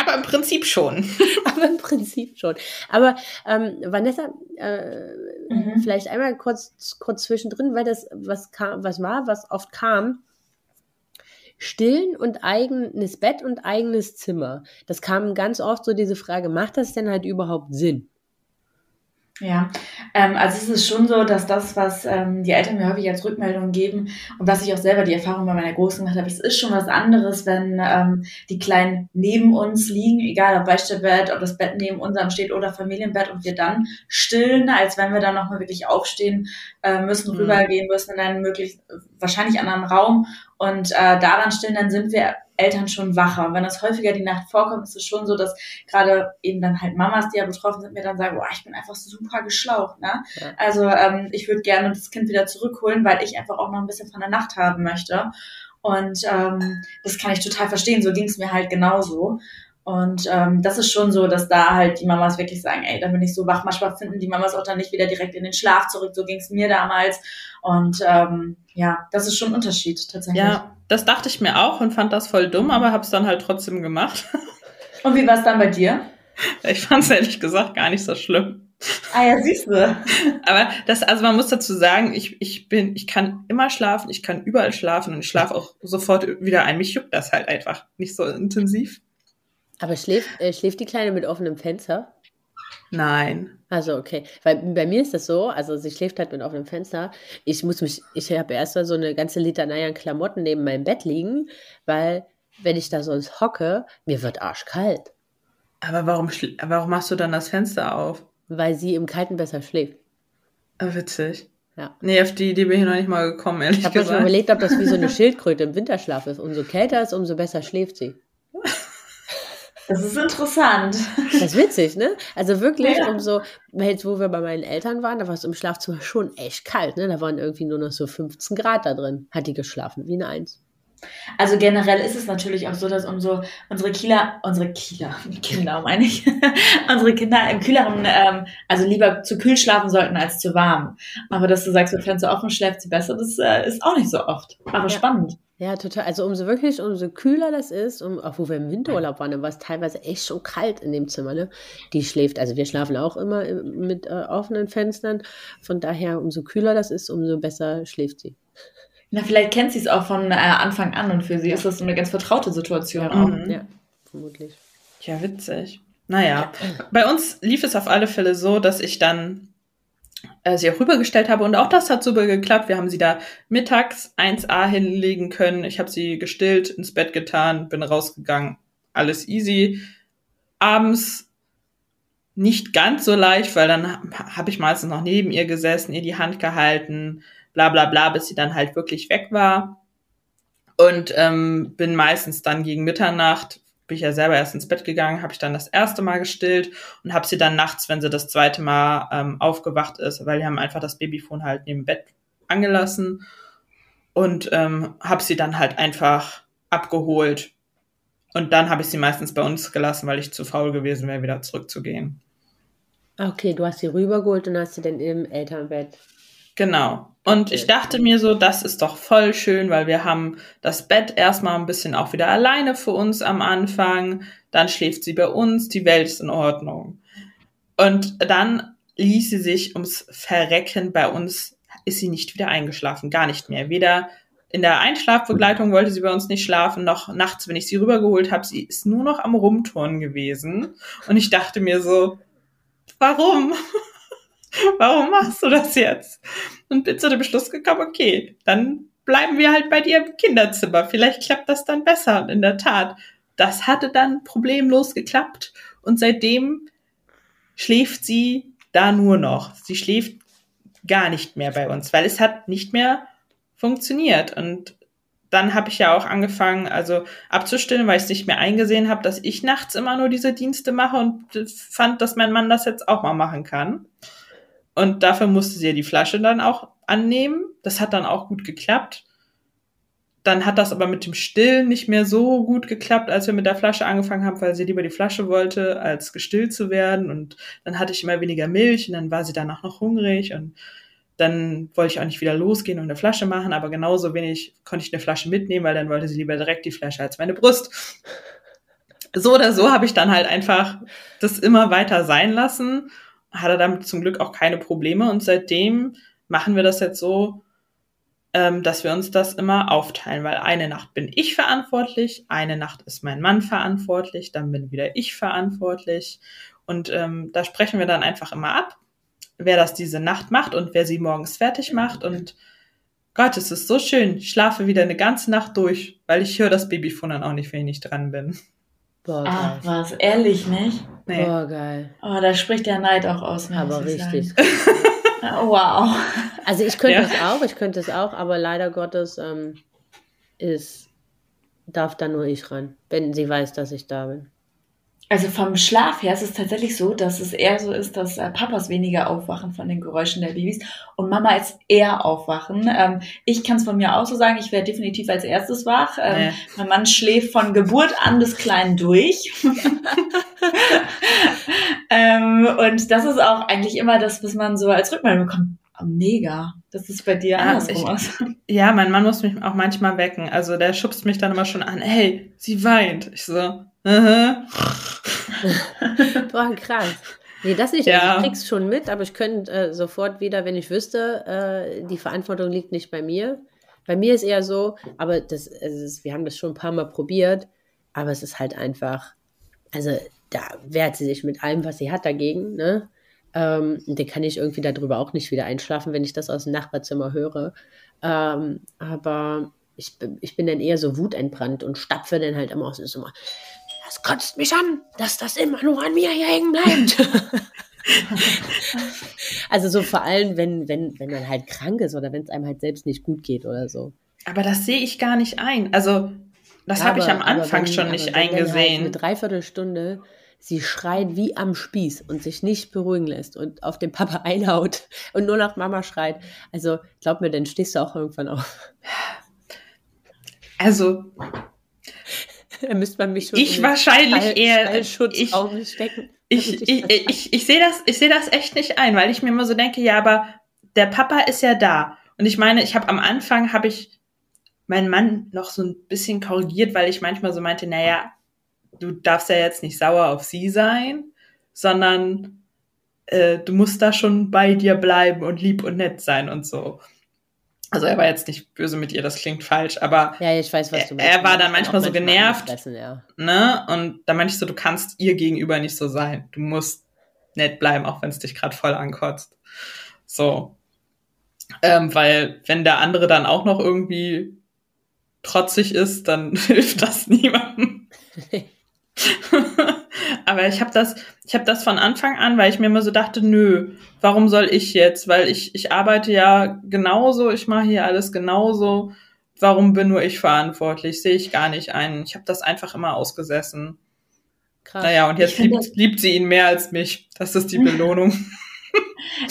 Aber im Prinzip schon. Aber im Prinzip schon. Aber ähm, Vanessa, äh, mhm. vielleicht einmal kurz, kurz zwischendrin, weil das was kam, was war, was oft kam. Stillen und eigenes Bett und eigenes Zimmer. Das kam ganz oft so diese Frage, macht das denn halt überhaupt Sinn? Ja, ähm, also es ist schon so, dass das, was ähm, die Eltern mir häufig als Rückmeldung geben und was ich auch selber die Erfahrung bei meiner Großen gemacht habe, es ist schon was anderes, wenn ähm, die Kleinen neben uns liegen, egal ob Beistellbett, ob das Bett neben unserem steht oder Familienbett und wir dann stillen, als wenn wir dann nochmal wirklich aufstehen äh, müssen, mhm. rübergehen müssen in einen möglichst wahrscheinlich anderen Raum und äh, daran stillen, dann sind wir Eltern schon wacher. Und wenn das häufiger die Nacht vorkommt, ist es schon so, dass gerade eben dann halt Mamas, die ja betroffen sind, mir dann sagen, boah, ich bin einfach super geschlaucht. Ne? Ja. Also ähm, ich würde gerne das Kind wieder zurückholen, weil ich einfach auch noch ein bisschen von der Nacht haben möchte. Und ähm, das kann ich total verstehen. So ging es mir halt genauso. Und ähm, das ist schon so, dass da halt die Mamas wirklich sagen, ey, da bin ich so wach. Manchmal finden die Mamas auch dann nicht wieder direkt in den Schlaf zurück. So ging es mir damals. Und ähm, ja, das ist schon ein Unterschied tatsächlich. Ja, das dachte ich mir auch und fand das voll dumm, aber habe es dann halt trotzdem gemacht. Und wie war es dann bei dir? Ich fand es ehrlich gesagt gar nicht so schlimm. Ah ja, siehst du. Aber das, also man muss dazu sagen, ich, ich bin, ich kann immer schlafen, ich kann überall schlafen und ich schlafe auch sofort wieder ein. Mich juckt das halt einfach nicht so intensiv. Aber schläft, äh, schläft die Kleine mit offenem Fenster? Nein. Also okay, weil bei mir ist das so, also sie schläft halt mit offenem Fenster. Ich muss mich, ich habe erst mal so eine ganze Litanei an Klamotten neben meinem Bett liegen, weil wenn ich da sonst hocke, mir wird arschkalt. Aber warum, warum machst du dann das Fenster auf? Weil sie im Kalten besser schläft. Ah, witzig. Ja. Nee, auf die Idee bin ich noch nicht mal gekommen, ehrlich ich gesagt. Ich habe mir überlegt, ob das wie so eine Schildkröte im Winterschlaf ist. Umso kälter es, umso besser schläft sie. Das ist interessant. Das ist witzig, ne? Also wirklich, ja. umso, jetzt wo wir bei meinen Eltern waren, da war es im Schlafzimmer schon echt kalt, ne? Da waren irgendwie nur noch so 15 Grad da drin. Hat die geschlafen, wie eine Eins. Also generell ist es natürlich auch so, dass umso unsere Kieler, unsere Kieler, Kinder meine ich, unsere Kinder im kühleren, ähm, also lieber zu kühl schlafen sollten als zu warm. Aber dass du sagst, wenn Fenster offen schläft sie besser, das äh, ist auch nicht so oft. Aber ja. spannend. Ja, total. Also umso wirklich, umso kühler das ist, um, auch wo wir im Winterurlaub waren, dann war es teilweise echt schon kalt in dem Zimmer. Ne? Die schläft, also wir schlafen auch immer mit äh, offenen Fenstern. Von daher, umso kühler das ist, umso besser schläft sie. Na, vielleicht kennt sie es auch von äh, Anfang an und für sie ist das so eine ganz vertraute Situation auch. Mhm. Ja, vermutlich. Ja, witzig. Naja, bei uns lief es auf alle Fälle so, dass ich dann äh, sie auch rübergestellt habe und auch das hat super geklappt. Wir haben sie da mittags 1a hinlegen können. Ich habe sie gestillt, ins Bett getan, bin rausgegangen. Alles easy. Abends nicht ganz so leicht, weil dann habe ich meistens noch neben ihr gesessen, ihr die Hand gehalten, bla bla bla, bis sie dann halt wirklich weg war. Und ähm, bin meistens dann gegen Mitternacht, bin ich ja selber erst ins Bett gegangen, habe ich dann das erste Mal gestillt und habe sie dann nachts, wenn sie das zweite Mal ähm, aufgewacht ist, weil wir haben einfach das Babyfon halt neben Bett angelassen und ähm, habe sie dann halt einfach abgeholt. Und dann habe ich sie meistens bei uns gelassen, weil ich zu faul gewesen wäre, wieder zurückzugehen. Okay, du hast sie rübergeholt und hast sie dann im Elternbett Genau. Und ich dachte mir so, das ist doch voll schön, weil wir haben das Bett erstmal ein bisschen auch wieder alleine für uns am Anfang. Dann schläft sie bei uns, die Welt ist in Ordnung. Und dann ließ sie sich ums Verrecken bei uns, ist sie nicht wieder eingeschlafen, gar nicht mehr. Weder in der Einschlafbegleitung wollte sie bei uns nicht schlafen, noch nachts, wenn ich sie rübergeholt habe, sie ist nur noch am Rumturnen gewesen. Und ich dachte mir so, warum? warum machst du das jetzt? Und bin zu dem Beschluss gekommen, okay, dann bleiben wir halt bei dir im Kinderzimmer. Vielleicht klappt das dann besser. Und in der Tat, das hatte dann problemlos geklappt. Und seitdem schläft sie da nur noch. Sie schläft gar nicht mehr bei uns, weil es hat nicht mehr funktioniert. Und dann habe ich ja auch angefangen, also abzustillen, weil ich es nicht mehr eingesehen habe, dass ich nachts immer nur diese Dienste mache und fand, dass mein Mann das jetzt auch mal machen kann. Und dafür musste sie ja die Flasche dann auch annehmen. Das hat dann auch gut geklappt. Dann hat das aber mit dem Stillen nicht mehr so gut geklappt, als wir mit der Flasche angefangen haben, weil sie lieber die Flasche wollte, als gestillt zu werden. Und dann hatte ich immer weniger Milch und dann war sie danach noch hungrig und dann wollte ich auch nicht wieder losgehen und eine Flasche machen, aber genauso wenig konnte ich eine Flasche mitnehmen, weil dann wollte sie lieber direkt die Flasche als meine Brust. So oder so habe ich dann halt einfach das immer weiter sein lassen hat er damit zum Glück auch keine Probleme und seitdem machen wir das jetzt so, ähm, dass wir uns das immer aufteilen, weil eine Nacht bin ich verantwortlich, eine Nacht ist mein Mann verantwortlich, dann bin wieder ich verantwortlich und ähm, da sprechen wir dann einfach immer ab, wer das diese Nacht macht und wer sie morgens fertig macht und Gott, es ist so schön. Ich schlafe wieder eine ganze Nacht durch, weil ich höre das Babyfon dann auch nicht, wenn ich nicht dran bin. Boah, ah, was? Ehrlich nicht? Nee. Boah, geil. Oh, da spricht der Neid auch aus. Aber richtig. wow. Also ich könnte ja. es auch, ich könnte es auch, aber leider Gottes ähm, ist, darf da nur ich ran, wenn sie weiß, dass ich da bin. Also vom Schlaf her ist es tatsächlich so, dass es eher so ist, dass äh, Papas weniger aufwachen von den Geräuschen der Babys und Mama ist eher aufwachen. Ähm, ich kann es von mir auch so sagen, ich werde definitiv als erstes wach. Ähm, nee. Mein Mann schläft von Geburt an bis klein durch. ähm, und das ist auch eigentlich immer das, was man so als Rückmeldung bekommt. Oh, mega. Das ist bei dir ja, andersrum ich, Ja, mein Mann muss mich auch manchmal wecken. Also der schubst mich dann immer schon an. Hey, sie weint. Ich so, Boah, krass. Nee, das nicht. Ja. ich krieg's schon mit, aber ich könnte äh, sofort wieder, wenn ich wüsste, äh, die Verantwortung liegt nicht bei mir. Bei mir ist eher so, aber das, ist, wir haben das schon ein paar Mal probiert, aber es ist halt einfach, also da wehrt sie sich mit allem, was sie hat dagegen, ne? Ähm, dann kann ich irgendwie darüber auch nicht wieder einschlafen, wenn ich das aus dem Nachbarzimmer höre. Ähm, aber ich, ich bin dann eher so wutentbrannt und stapfe dann halt immer aus. Ist immer, das kotzt mich an, dass das immer nur an mir hier hängen bleibt. also so vor allem, wenn, wenn, wenn man halt krank ist oder wenn es einem halt selbst nicht gut geht oder so. Aber das sehe ich gar nicht ein. Also das habe ich am Anfang wenn, schon nicht eingesehen. Halt eine Dreiviertelstunde sie schreit wie am Spieß und sich nicht beruhigen lässt und auf den Papa einhaut und nur nach Mama schreit. Also glaub mir, dann stehst du auch irgendwann auf. Also. Da müsste man mich schon ich wahrscheinlich Schall, eher. Schallschutzraum ich, stecken. Ich, ich, ich, ich, ich sehe das, ich sehe das echt nicht ein, weil ich mir immer so denke, ja, aber der Papa ist ja da. Und ich meine, ich habe am Anfang habe ich meinen Mann noch so ein bisschen korrigiert, weil ich manchmal so meinte, naja, du darfst ja jetzt nicht sauer auf sie sein, sondern äh, du musst da schon bei dir bleiben und lieb und nett sein und so. Also er war jetzt nicht böse mit ihr, das klingt falsch, aber ja, ich weiß, was du meinst. er war dann manchmal so manchmal genervt, Fressen, ja. ne? Und da meinte ich so, du kannst ihr gegenüber nicht so sein. Du musst nett bleiben, auch wenn es dich gerade voll ankotzt. So, ähm, weil wenn der andere dann auch noch irgendwie trotzig ist, dann hilft das niemandem. Aber ich habe das, ich habe das von Anfang an, weil ich mir immer so dachte, nö, warum soll ich jetzt? Weil ich, ich arbeite ja genauso, ich mache hier alles genauso. Warum bin nur ich verantwortlich? Sehe ich gar nicht ein. Ich habe das einfach immer ausgesessen. Krass. Naja, und jetzt liebt, liebt sie ihn mehr als mich. Das ist die Belohnung.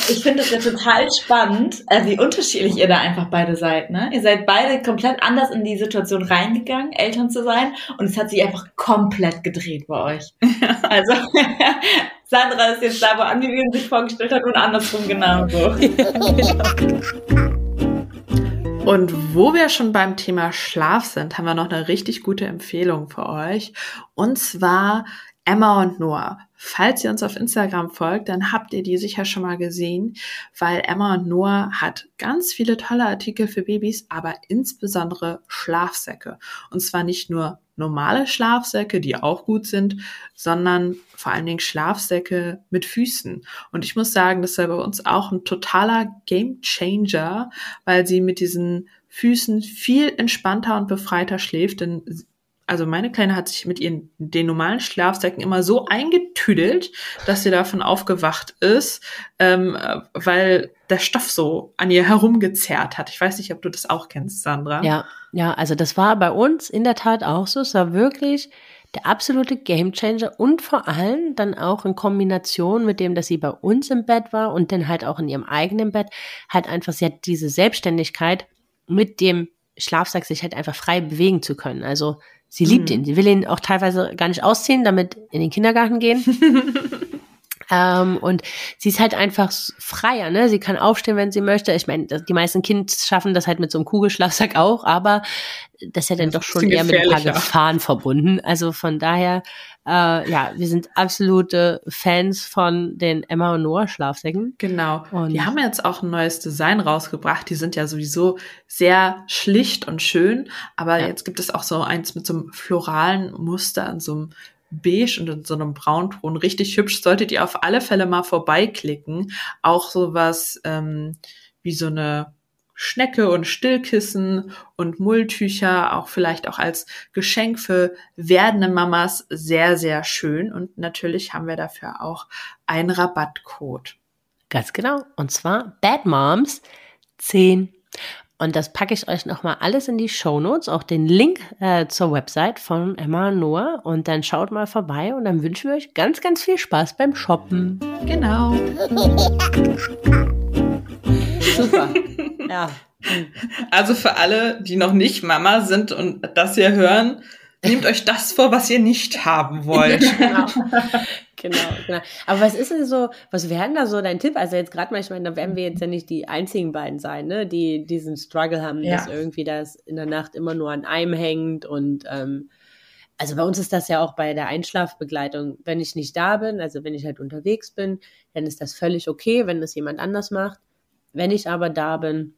Ich finde es ja total spannend, äh, wie unterschiedlich ihr da einfach beide seid. Ne? Ihr seid beide komplett anders in die Situation reingegangen, Eltern zu sein, und es hat sich einfach komplett gedreht bei euch. Also Sandra ist jetzt da, wo Anvivian sich vorgestellt hat und andersrum genauso. Und wo wir schon beim Thema Schlaf sind, haben wir noch eine richtig gute Empfehlung für euch. Und zwar Emma und Noah. Falls ihr uns auf Instagram folgt, dann habt ihr die sicher schon mal gesehen, weil Emma und Noah hat ganz viele tolle Artikel für Babys, aber insbesondere Schlafsäcke. Und zwar nicht nur normale Schlafsäcke, die auch gut sind, sondern vor allen Dingen Schlafsäcke mit Füßen. Und ich muss sagen, das ja bei uns auch ein totaler Game Changer, weil sie mit diesen Füßen viel entspannter und befreiter schläft, denn also meine Kleine hat sich mit ihren den normalen Schlafsäcken immer so eingetüdelt, dass sie davon aufgewacht ist, ähm, weil der Stoff so an ihr herumgezerrt hat. Ich weiß nicht, ob du das auch kennst, Sandra. Ja, ja, also das war bei uns in der Tat auch so. Es war wirklich der absolute Gamechanger und vor allem dann auch in Kombination mit dem, dass sie bei uns im Bett war und dann halt auch in ihrem eigenen Bett, halt einfach, sie hat diese Selbstständigkeit mit dem Schlafsack sich halt einfach frei bewegen zu können. Also Sie liebt mhm. ihn. Sie will ihn auch teilweise gar nicht ausziehen, damit in den Kindergarten gehen. ähm, und sie ist halt einfach freier, ne? Sie kann aufstehen, wenn sie möchte. Ich meine, die meisten Kinder schaffen das halt mit so einem Kugelschlafsack auch, aber das ist ja dann doch schon eher mit ein paar Gefahren verbunden. Also von daher äh, ja, wir sind absolute Fans von den Emma und Noah Schlafsäcken. Genau. Und die haben jetzt auch ein neues Design rausgebracht. Die sind ja sowieso sehr schlicht und schön. Aber ja. jetzt gibt es auch so eins mit so einem floralen Muster in so einem beige und in so einem Braunton. Richtig hübsch. Solltet ihr auf alle Fälle mal vorbeiklicken. Auch sowas ähm, wie so eine Schnecke und Stillkissen und Mulltücher, auch vielleicht auch als Geschenk für werdende Mamas sehr, sehr schön. Und natürlich haben wir dafür auch einen Rabattcode. Ganz genau. Und zwar Bad Moms 10. Und das packe ich euch nochmal alles in die Show Notes, auch den Link äh, zur Website von Emma und Noah. Und dann schaut mal vorbei und dann wünschen wir euch ganz, ganz viel Spaß beim Shoppen. Genau. Super. Ja. Also für alle, die noch nicht Mama sind und das hier hören, nehmt euch das vor, was ihr nicht haben wollt. genau. genau, genau. Aber was ist denn so, was wäre denn da so dein Tipp? Also jetzt gerade mal, ich meine, da werden wir jetzt ja nicht die einzigen beiden sein, ne, die diesen Struggle haben, ja. dass irgendwie das in der Nacht immer nur an einem hängt und ähm, also bei uns ist das ja auch bei der Einschlafbegleitung, wenn ich nicht da bin, also wenn ich halt unterwegs bin, dann ist das völlig okay, wenn das jemand anders macht. Wenn ich aber da bin,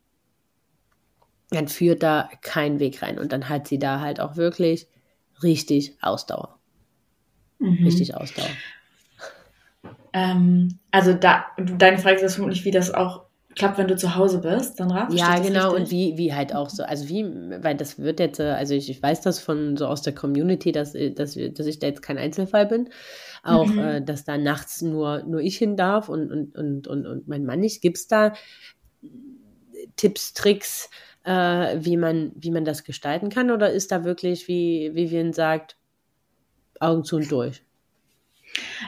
dann führt da kein Weg rein. Und dann hat sie da halt auch wirklich richtig Ausdauer. Mhm. Richtig Ausdauer. Ähm, also da, deine Frage ist vermutlich, wie das auch klappt, wenn du zu Hause bist, dann rat Ja, genau, richtig? und wie, wie halt auch so, also wie, weil das wird jetzt, äh, also ich, ich weiß das von so aus der Community, dass, äh, dass, dass ich da jetzt kein Einzelfall bin. Auch, mhm. äh, dass da nachts nur, nur ich hin darf und, und, und, und, und mein Mann nicht. Gibt es da Tipps, Tricks, äh, wie, man, wie man das gestalten kann? Oder ist da wirklich, wie Vivian sagt, Augen zu und durch?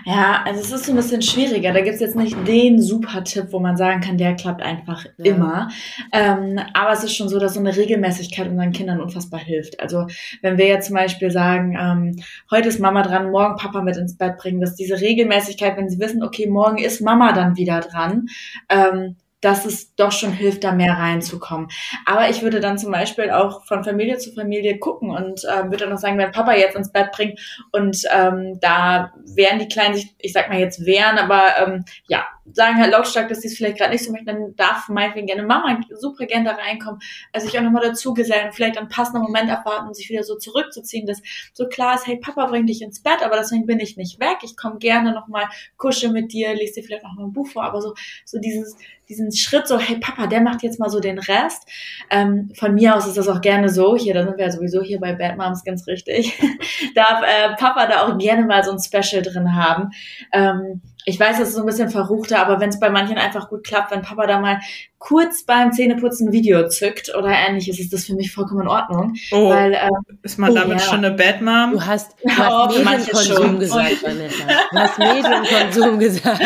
Ja, also es ist so ein bisschen schwieriger. Da gibt es jetzt nicht den Super-Tipp, wo man sagen kann, der klappt einfach ja. immer. Ähm, aber es ist schon so, dass so eine Regelmäßigkeit unseren Kindern unfassbar hilft. Also wenn wir jetzt zum Beispiel sagen, ähm, heute ist Mama dran, morgen Papa mit ins Bett bringen, dass diese Regelmäßigkeit, wenn sie wissen, okay, morgen ist Mama dann wieder dran, ähm, dass es doch schon hilft, da mehr reinzukommen. Aber ich würde dann zum Beispiel auch von Familie zu Familie gucken und äh, würde dann noch sagen, wenn Papa jetzt ins Bett bringt und ähm, da wären die Kleinen sich, ich sag mal jetzt wären, aber ähm, ja, sagen halt lautstark, dass sie es vielleicht gerade nicht so möchten, dann darf meinetwegen gerne Mama super gerne da reinkommen, also ich auch nochmal dazu gesellen, vielleicht einen passenden Moment abwarten, um sich wieder so zurückzuziehen, dass so klar ist, hey, Papa bringt dich ins Bett, aber deswegen bin ich nicht weg, ich komme gerne nochmal, kusche mit dir, lese dir vielleicht mal ein Buch vor, aber so, so dieses, diesen Schritt so, hey Papa, der macht jetzt mal so den Rest. Ähm, von mir aus ist das auch gerne so, hier, da sind wir ja sowieso hier bei Bad Moms ganz richtig, darf äh, Papa da auch gerne mal so ein Special drin haben. Ähm, ich weiß, das ist so ein bisschen verruchter, aber wenn es bei manchen einfach gut klappt, wenn Papa da mal kurz beim Zähneputzen ein Video zückt oder ähnliches, ist das für mich vollkommen in Ordnung. Oh, weil, ähm, ist man oh, damit ja. schon eine Bad Mom? Du hast, du hast oh, Medienkonsum gesagt, Vanessa. Du hast Medienkonsum gesagt.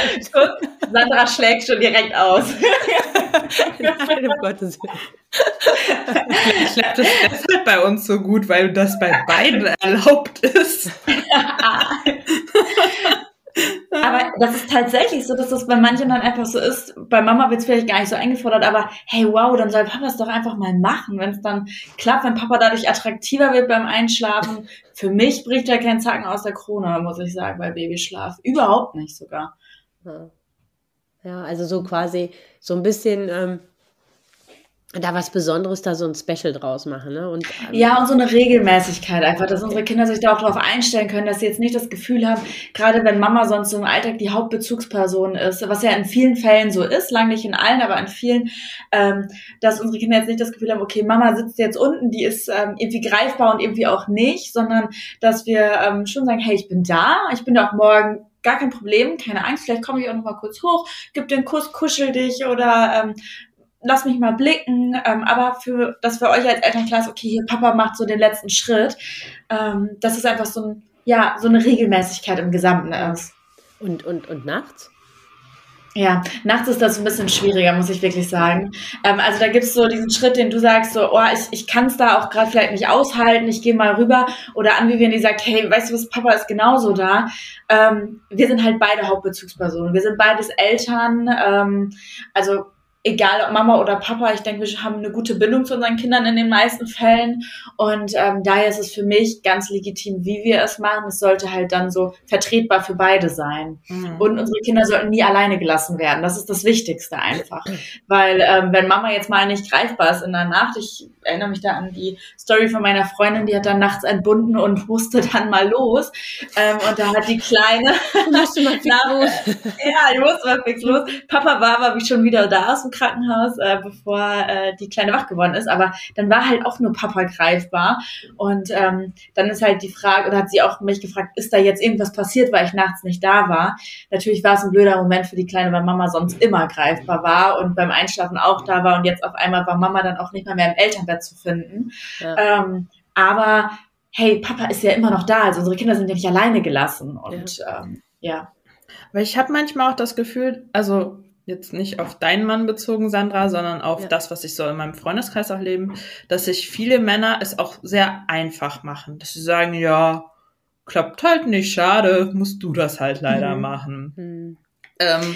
Sandra schlägt schon direkt aus. Nein, um Gottes Willen. Vielleicht klappt es deshalb bei uns so gut, weil das bei beiden erlaubt ist. Aber das ist tatsächlich so, dass das bei manchen dann einfach so ist. Bei Mama wird es vielleicht gar nicht so eingefordert, aber hey, wow, dann soll Papa es doch einfach mal machen. Wenn es dann klappt, wenn Papa dadurch attraktiver wird beim Einschlafen. Für mich bricht er kein Zacken aus der Krone, muss ich sagen, bei Babyschlaf. Überhaupt nicht sogar. Ja, also so quasi so ein bisschen ähm, da was Besonderes, da so ein Special draus machen. Ne? Und, ähm, ja, und so eine Regelmäßigkeit einfach, dass unsere Kinder sich da auch darauf einstellen können, dass sie jetzt nicht das Gefühl haben, gerade wenn Mama sonst so im Alltag die Hauptbezugsperson ist, was ja in vielen Fällen so ist, lang nicht in allen, aber in vielen, ähm, dass unsere Kinder jetzt nicht das Gefühl haben, okay, Mama sitzt jetzt unten, die ist ähm, irgendwie greifbar und irgendwie auch nicht, sondern dass wir ähm, schon sagen, hey, ich bin da, ich bin auch morgen gar kein Problem, keine Angst, vielleicht komme ich auch noch mal kurz hoch, gib den Kuss, kuschel dich oder ähm, lass mich mal blicken, ähm, aber für, dass für euch als Eltern klar ist, okay, hier Papa macht so den letzten Schritt, ähm, dass es einfach so ein, ja, so eine Regelmäßigkeit im Gesamten ist. Und, und, und nachts? Ja, nachts ist das ein bisschen schwieriger, muss ich wirklich sagen. Ähm, also da gibt's so diesen Schritt, den du sagst, so, oh, ich, ich kann es da auch gerade vielleicht nicht aushalten, ich gehe mal rüber. Oder an Vivian, die sagt, hey, weißt du was, Papa ist genauso da. Ähm, wir sind halt beide Hauptbezugspersonen. Wir sind beides Eltern. Ähm, also egal ob Mama oder Papa, ich denke, wir haben eine gute Bindung zu unseren Kindern in den meisten Fällen. Und ähm, daher ist es für mich ganz legitim, wie wir es machen. Es sollte halt dann so vertretbar für beide sein. Mhm. Und unsere Kinder sollten nie alleine gelassen werden. Das ist das Wichtigste einfach. Weil ähm, wenn Mama jetzt mal nicht greifbar ist in der Nacht, ich erinnere mich da an die Story von meiner Freundin, die hat dann nachts entbunden und musste dann mal los. Ähm, und da hat die Kleine... musste mal fix los. ja, die musste mal fix los. Papa war aber wie schon wieder da aus dem Krankenhaus, äh, bevor äh, die Kleine wach geworden ist. Aber dann war halt auch nur Papa greifbar. Und ähm, dann ist halt die Frage, oder hat sie auch mich gefragt, ist da jetzt irgendwas passiert, weil ich nachts nicht da war? Natürlich war es ein blöder Moment für die Kleine, weil Mama sonst immer greifbar war und beim Einschlafen auch da war. Und jetzt auf einmal war Mama dann auch nicht mal mehr im Elternbett zu finden. Ja. Ähm, aber hey, Papa ist ja immer noch da. Also unsere Kinder sind ja nicht alleine gelassen. Und ja. Ähm, ja. Weil ich habe manchmal auch das Gefühl, also jetzt nicht auf deinen Mann bezogen, Sandra, sondern auf ja. das, was ich so in meinem Freundeskreis auch leben, dass sich viele Männer es auch sehr einfach machen. Dass sie sagen, ja, klappt halt nicht, schade, musst du das halt leider mhm. machen. Mhm. Ähm,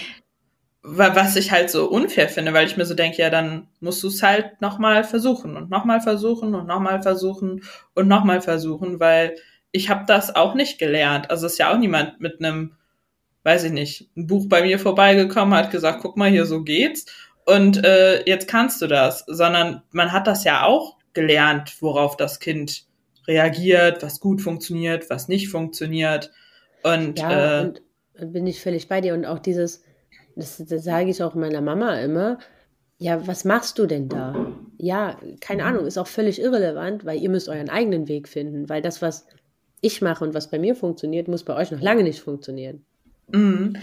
was ich halt so unfair finde, weil ich mir so denke, ja, dann musst du es halt nochmal versuchen und nochmal versuchen und nochmal versuchen und nochmal versuchen, weil ich habe das auch nicht gelernt. Also ist ja auch niemand mit einem weiß ich nicht, ein Buch bei mir vorbeigekommen, hat gesagt, guck mal, hier so geht's und äh, jetzt kannst du das, sondern man hat das ja auch gelernt, worauf das Kind reagiert, was gut funktioniert, was nicht funktioniert. Und, ja, äh, und bin ich völlig bei dir. Und auch dieses, das, das sage ich auch meiner Mama immer, ja, was machst du denn da? Ja, keine Ahnung, ist auch völlig irrelevant, weil ihr müsst euren eigenen Weg finden, weil das, was ich mache und was bei mir funktioniert, muss bei euch noch lange nicht funktionieren. Mhm.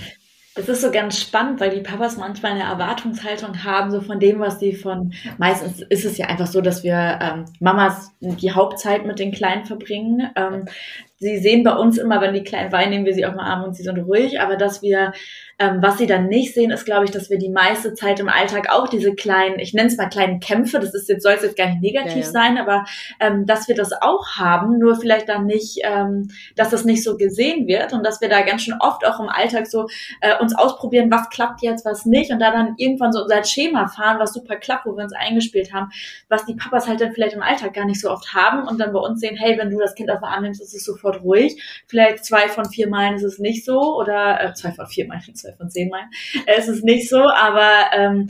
Es ist so ganz spannend, weil die Papas manchmal eine Erwartungshaltung haben, so von dem, was sie von, meistens ist es ja einfach so, dass wir ähm, Mamas die Hauptzeit mit den Kleinen verbringen. Ähm, sie sehen bei uns immer, wenn die kleinen weinen, nehmen wir sie auch mal arm und sie sind ruhig, aber dass wir ähm, was sie dann nicht sehen, ist, glaube ich, dass wir die meiste Zeit im Alltag auch diese kleinen, ich nenne es mal kleinen Kämpfe, das ist jetzt, soll es jetzt gar nicht negativ ja, ja. sein, aber ähm, dass wir das auch haben, nur vielleicht dann nicht, ähm, dass das nicht so gesehen wird und dass wir da ganz schön oft auch im Alltag so äh, uns ausprobieren, was klappt jetzt, was nicht und da dann irgendwann so unser Schema fahren, was super klappt, wo wir uns eingespielt haben, was die Papas halt dann vielleicht im Alltag gar nicht so oft haben und dann bei uns sehen, hey, wenn du das Kind auf den Arm nimmst, ist es sofort ruhig. Vielleicht zwei von vier Malen ist es nicht so oder äh, zwei von vier Malen, zwei von zehn Mal. Es ist nicht so, aber ähm,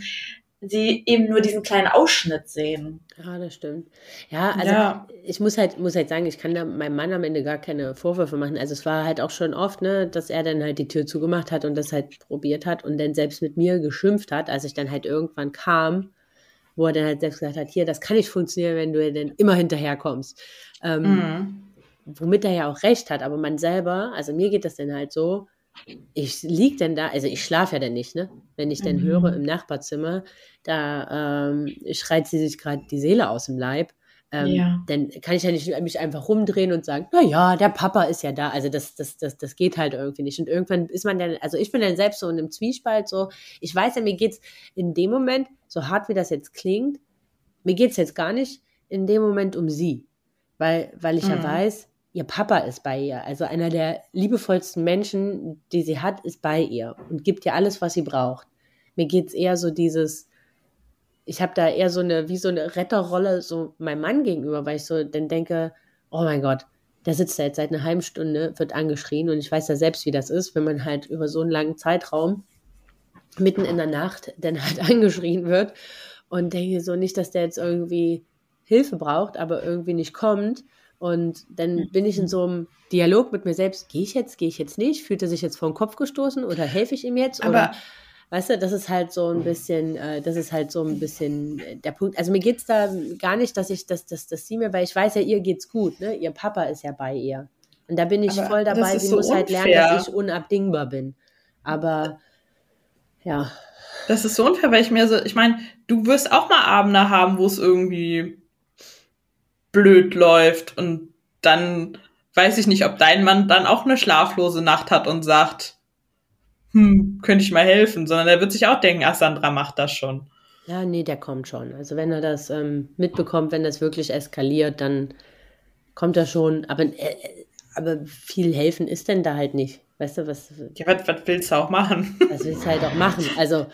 sie eben nur diesen kleinen Ausschnitt sehen. Ja, das stimmt. Ja, also ja. ich muss halt, muss halt sagen, ich kann da meinem Mann am Ende gar keine Vorwürfe machen. Also es war halt auch schon oft, ne, dass er dann halt die Tür zugemacht hat und das halt probiert hat und dann selbst mit mir geschimpft hat, als ich dann halt irgendwann kam, wo er dann halt selbst gesagt hat, hier, das kann nicht funktionieren, wenn du dann immer hinterherkommst. Ähm, mhm. Womit er ja auch recht hat, aber man selber, also mir geht das dann halt so, ich lieg denn da, also ich schlafe ja dann nicht, ne? Wenn ich dann mhm. höre im Nachbarzimmer, da ähm, schreit sie sich gerade die Seele aus dem Leib. Ähm, ja. Dann kann ich ja nicht mich einfach rumdrehen und sagen, na ja, der Papa ist ja da. Also das, das, das, das geht halt irgendwie nicht. Und irgendwann ist man dann, also ich bin dann selbst so in einem Zwiespalt so, ich weiß ja, mir geht's in dem Moment, so hart wie das jetzt klingt, mir geht's jetzt gar nicht in dem Moment um sie. Weil, weil ich mhm. ja weiß, ihr Papa ist bei ihr. Also einer der liebevollsten Menschen, die sie hat, ist bei ihr und gibt ihr alles, was sie braucht. Mir geht's eher so dieses, ich habe da eher so eine, wie so eine Retterrolle so meinem Mann gegenüber, weil ich so dann denke, oh mein Gott, der sitzt da jetzt seit einer halben Stunde, wird angeschrien und ich weiß ja selbst, wie das ist, wenn man halt über so einen langen Zeitraum mitten in der Nacht dann halt angeschrien wird und denke so nicht, dass der jetzt irgendwie Hilfe braucht, aber irgendwie nicht kommt und dann bin ich in so einem Dialog mit mir selbst, gehe ich jetzt, gehe ich jetzt nicht? Fühlt er sich jetzt vor den Kopf gestoßen oder helfe ich ihm jetzt? Oder, Aber weißt du, das ist halt so ein bisschen, äh, das ist halt so ein bisschen äh, der Punkt. Also mir geht es da gar nicht, dass ich, dass, dass, dass sie mir, weil ich weiß ja, ihr geht's gut, ne? Ihr Papa ist ja bei ihr. Und da bin ich Aber voll dabei, sie so muss halt lernen, dass ich unabdingbar bin. Aber ja. Das ist so unfair, weil ich mir so, ich meine, du wirst auch mal Abende haben, wo es irgendwie blöd läuft und dann weiß ich nicht, ob dein Mann dann auch eine schlaflose Nacht hat und sagt, hm, könnte ich mal helfen, sondern er wird sich auch denken, ach, Sandra macht das schon. Ja, nee, der kommt schon. Also wenn er das ähm, mitbekommt, wenn das wirklich eskaliert, dann kommt er schon. Aber, äh, aber viel helfen ist denn da halt nicht. Weißt du, was. Ja, was, was willst du auch machen? Was willst du halt auch machen? Also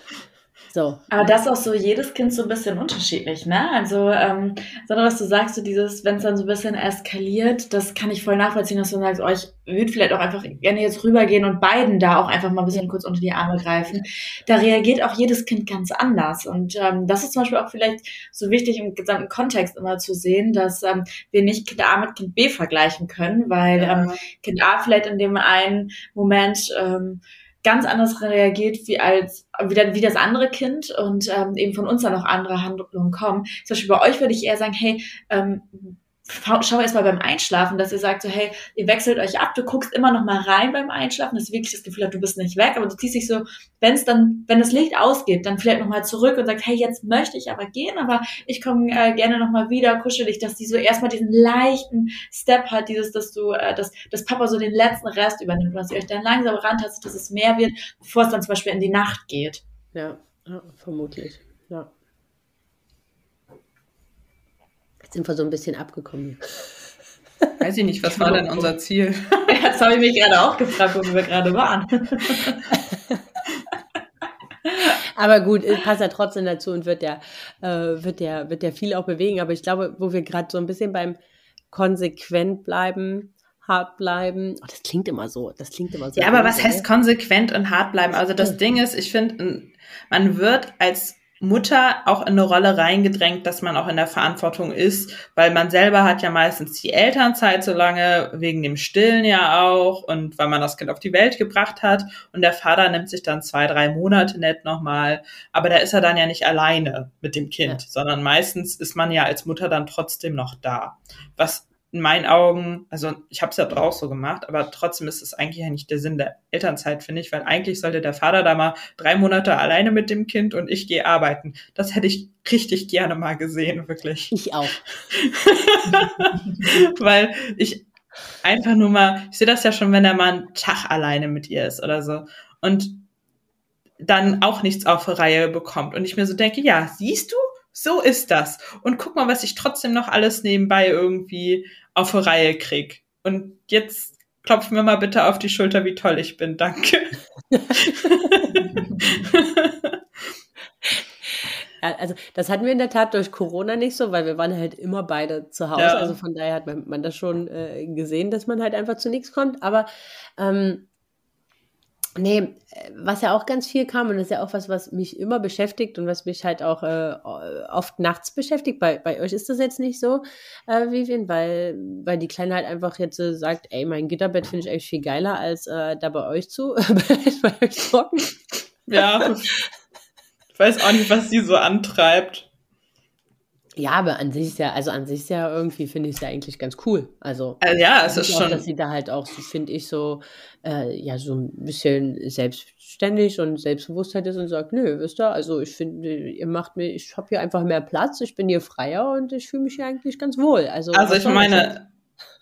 so. Aber das ist auch so jedes Kind so ein bisschen unterschiedlich, ne? Also, ähm, sondern was du sagst, so dieses, wenn es dann so ein bisschen eskaliert, das kann ich voll nachvollziehen, dass du sagst, oh, ich würde vielleicht auch einfach gerne jetzt rübergehen und beiden da auch einfach mal ein bisschen kurz unter die Arme greifen. Da reagiert auch jedes Kind ganz anders. Und ähm, das ist zum Beispiel auch vielleicht so wichtig im gesamten Kontext immer zu sehen, dass ähm, wir nicht Kind A mit Kind B vergleichen können, weil ähm, Kind A vielleicht in dem einen Moment ähm, ganz anders reagiert wie als wie, wie das andere Kind und ähm, eben von uns dann auch andere Handlungen kommen. Zum Beispiel bei euch würde ich eher sagen, hey, ähm, schau erst mal beim Einschlafen, dass ihr sagt so, hey, ihr wechselt euch ab, du guckst immer noch mal rein beim Einschlafen, dass du wirklich das Gefühl hast, du bist nicht weg, aber du ziehst dich so, wenn es dann, wenn das Licht ausgeht, dann vielleicht noch mal zurück und sagst, hey, jetzt möchte ich aber gehen, aber ich komme äh, gerne noch mal wieder, kuschel dich, dass die so erstmal diesen leichten Step hat, dieses, dass du, äh, dass, dass Papa so den letzten Rest übernimmt, dass ihr euch dann langsam rantastet, dass es mehr wird, bevor es dann zum Beispiel in die Nacht geht. Ja, ja vermutlich, ja. Jetzt sind wir so ein bisschen abgekommen. Weiß ich nicht, was war denn unser Ziel? das habe ich mich gerade auch gefragt, wo wir gerade waren. Aber gut, passt ja trotzdem dazu und wird der, äh, wird der, wird der viel auch bewegen. Aber ich glaube, wo wir gerade so ein bisschen beim konsequent bleiben, hart bleiben. Oh, das klingt immer so. Das klingt immer so. Ja, aber was heißt konsequent und hart bleiben? Also das Ding ist, ich finde, man wird als Mutter auch in eine Rolle reingedrängt, dass man auch in der Verantwortung ist, weil man selber hat ja meistens die Elternzeit so lange, wegen dem Stillen ja auch und weil man das Kind auf die Welt gebracht hat. Und der Vater nimmt sich dann zwei, drei Monate nett nochmal, aber da ist er dann ja nicht alleine mit dem Kind, ja. sondern meistens ist man ja als Mutter dann trotzdem noch da, was in meinen Augen, also ich habe es ja auch so gemacht, aber trotzdem ist es eigentlich ja nicht der Sinn der Elternzeit, finde ich, weil eigentlich sollte der Vater da mal drei Monate alleine mit dem Kind und ich gehe arbeiten. Das hätte ich richtig gerne mal gesehen, wirklich. Ich auch. weil ich einfach nur mal, ich sehe das ja schon, wenn er mal einen Tag alleine mit ihr ist oder so. Und dann auch nichts auf die Reihe bekommt. Und ich mir so denke, ja, siehst du, so ist das. Und guck mal, was ich trotzdem noch alles nebenbei irgendwie auf die Reihe krieg. Und jetzt klopf mir mal bitte auf die Schulter, wie toll ich bin. Danke. Ja, also das hatten wir in der Tat durch Corona nicht so, weil wir waren halt immer beide zu Hause. Ja. Also von daher hat man, man das schon äh, gesehen, dass man halt einfach zu nichts kommt. Aber ähm, nee, was ja auch ganz viel kam und das ist ja auch was, was mich immer beschäftigt und was mich halt auch äh, oft nachts beschäftigt. Bei, bei euch ist das jetzt nicht so, äh, Vivian, weil, weil die Kleine halt einfach jetzt äh, sagt, ey, mein Gitterbett finde ich eigentlich viel geiler als äh, da bei euch zu, bei euch trocken. Ja. Ich weiß auch nicht, was sie so antreibt. Ja, aber an sich ist ja, also an sich ist ja irgendwie, finde ich es ja eigentlich ganz cool. Also, also ja, es ist auch, schon. Dass sie da halt auch, so, finde ich, so, äh, ja, so ein bisschen selbstständig und Selbstbewusstheit ist und sagt, nö, wisst ihr, also ich finde, ihr macht mir, ich habe hier einfach mehr Platz, ich bin hier freier und ich fühle mich hier eigentlich ganz wohl. Also, also ich meine,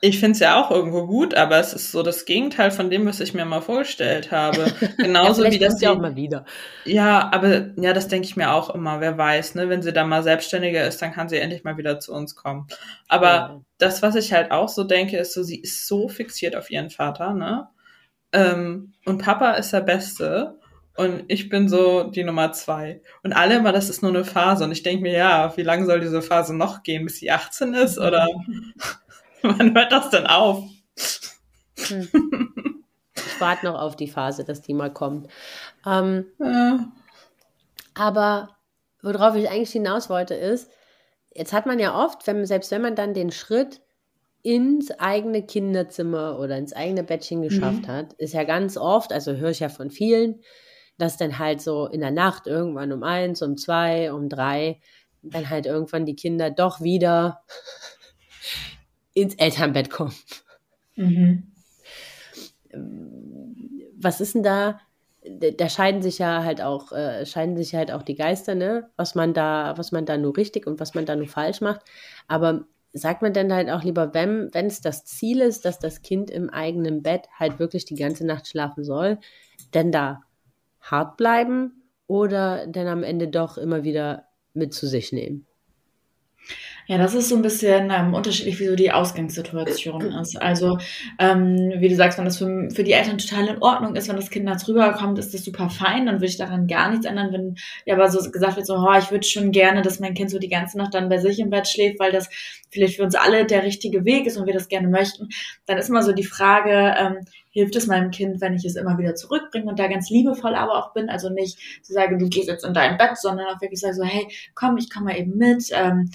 ich finde es ja auch irgendwo gut, aber es ist so das Gegenteil von dem, was ich mir mal vorgestellt habe. Genauso ja, wie das ja auch mal wieder. Ja, aber ja, das denke ich mir auch immer. Wer weiß, ne, wenn sie dann mal selbstständiger ist, dann kann sie endlich mal wieder zu uns kommen. Aber ja. das, was ich halt auch so denke, ist so, sie ist so fixiert auf ihren Vater, ne? Ähm, und Papa ist der Beste. Und ich bin so die Nummer zwei. Und alle immer, das ist nur eine Phase. Und ich denke mir, ja, wie lange soll diese Phase noch gehen, bis sie 18 ist? Oder Wann hört das denn auf? Hm. Ich warte noch auf die Phase, dass die mal kommt. Ähm, ja. Aber worauf ich eigentlich hinaus wollte, ist, jetzt hat man ja oft, wenn, selbst wenn man dann den Schritt ins eigene Kinderzimmer oder ins eigene Bettchen geschafft mhm. hat, ist ja ganz oft, also höre ich ja von vielen, dass dann halt so in der Nacht irgendwann um eins, um zwei, um drei, dann halt irgendwann die Kinder doch wieder ins Elternbett kommen. Mhm. Was ist denn da? Da scheiden sich ja halt auch, äh, scheiden sich halt auch die Geister, ne? Was man da, was man da nur richtig und was man da nur falsch macht. Aber sagt man denn halt auch lieber, wenn es das Ziel ist, dass das Kind im eigenen Bett halt wirklich die ganze Nacht schlafen soll, denn da hart bleiben oder denn am Ende doch immer wieder mit zu sich nehmen? Ja, das ist so ein bisschen ähm, unterschiedlich, wie so die Ausgangssituation ist. Also, ähm, wie du sagst, wenn das für, für die Eltern total in Ordnung ist, wenn das Kind nachts rüberkommt, ist das super fein, dann würde ich daran gar nichts ändern. Wenn ja aber so gesagt wird, so, oh, ich würde schon gerne, dass mein Kind so die ganze Nacht dann bei sich im Bett schläft, weil das vielleicht für uns alle der richtige Weg ist und wir das gerne möchten, dann ist immer so die Frage, ähm, hilft es meinem Kind, wenn ich es immer wieder zurückbringe und da ganz liebevoll aber auch bin, also nicht zu sagen, du gehst jetzt in dein Bett, sondern auch wirklich sagen so, hey, komm, ich komme mal eben mit, ähm,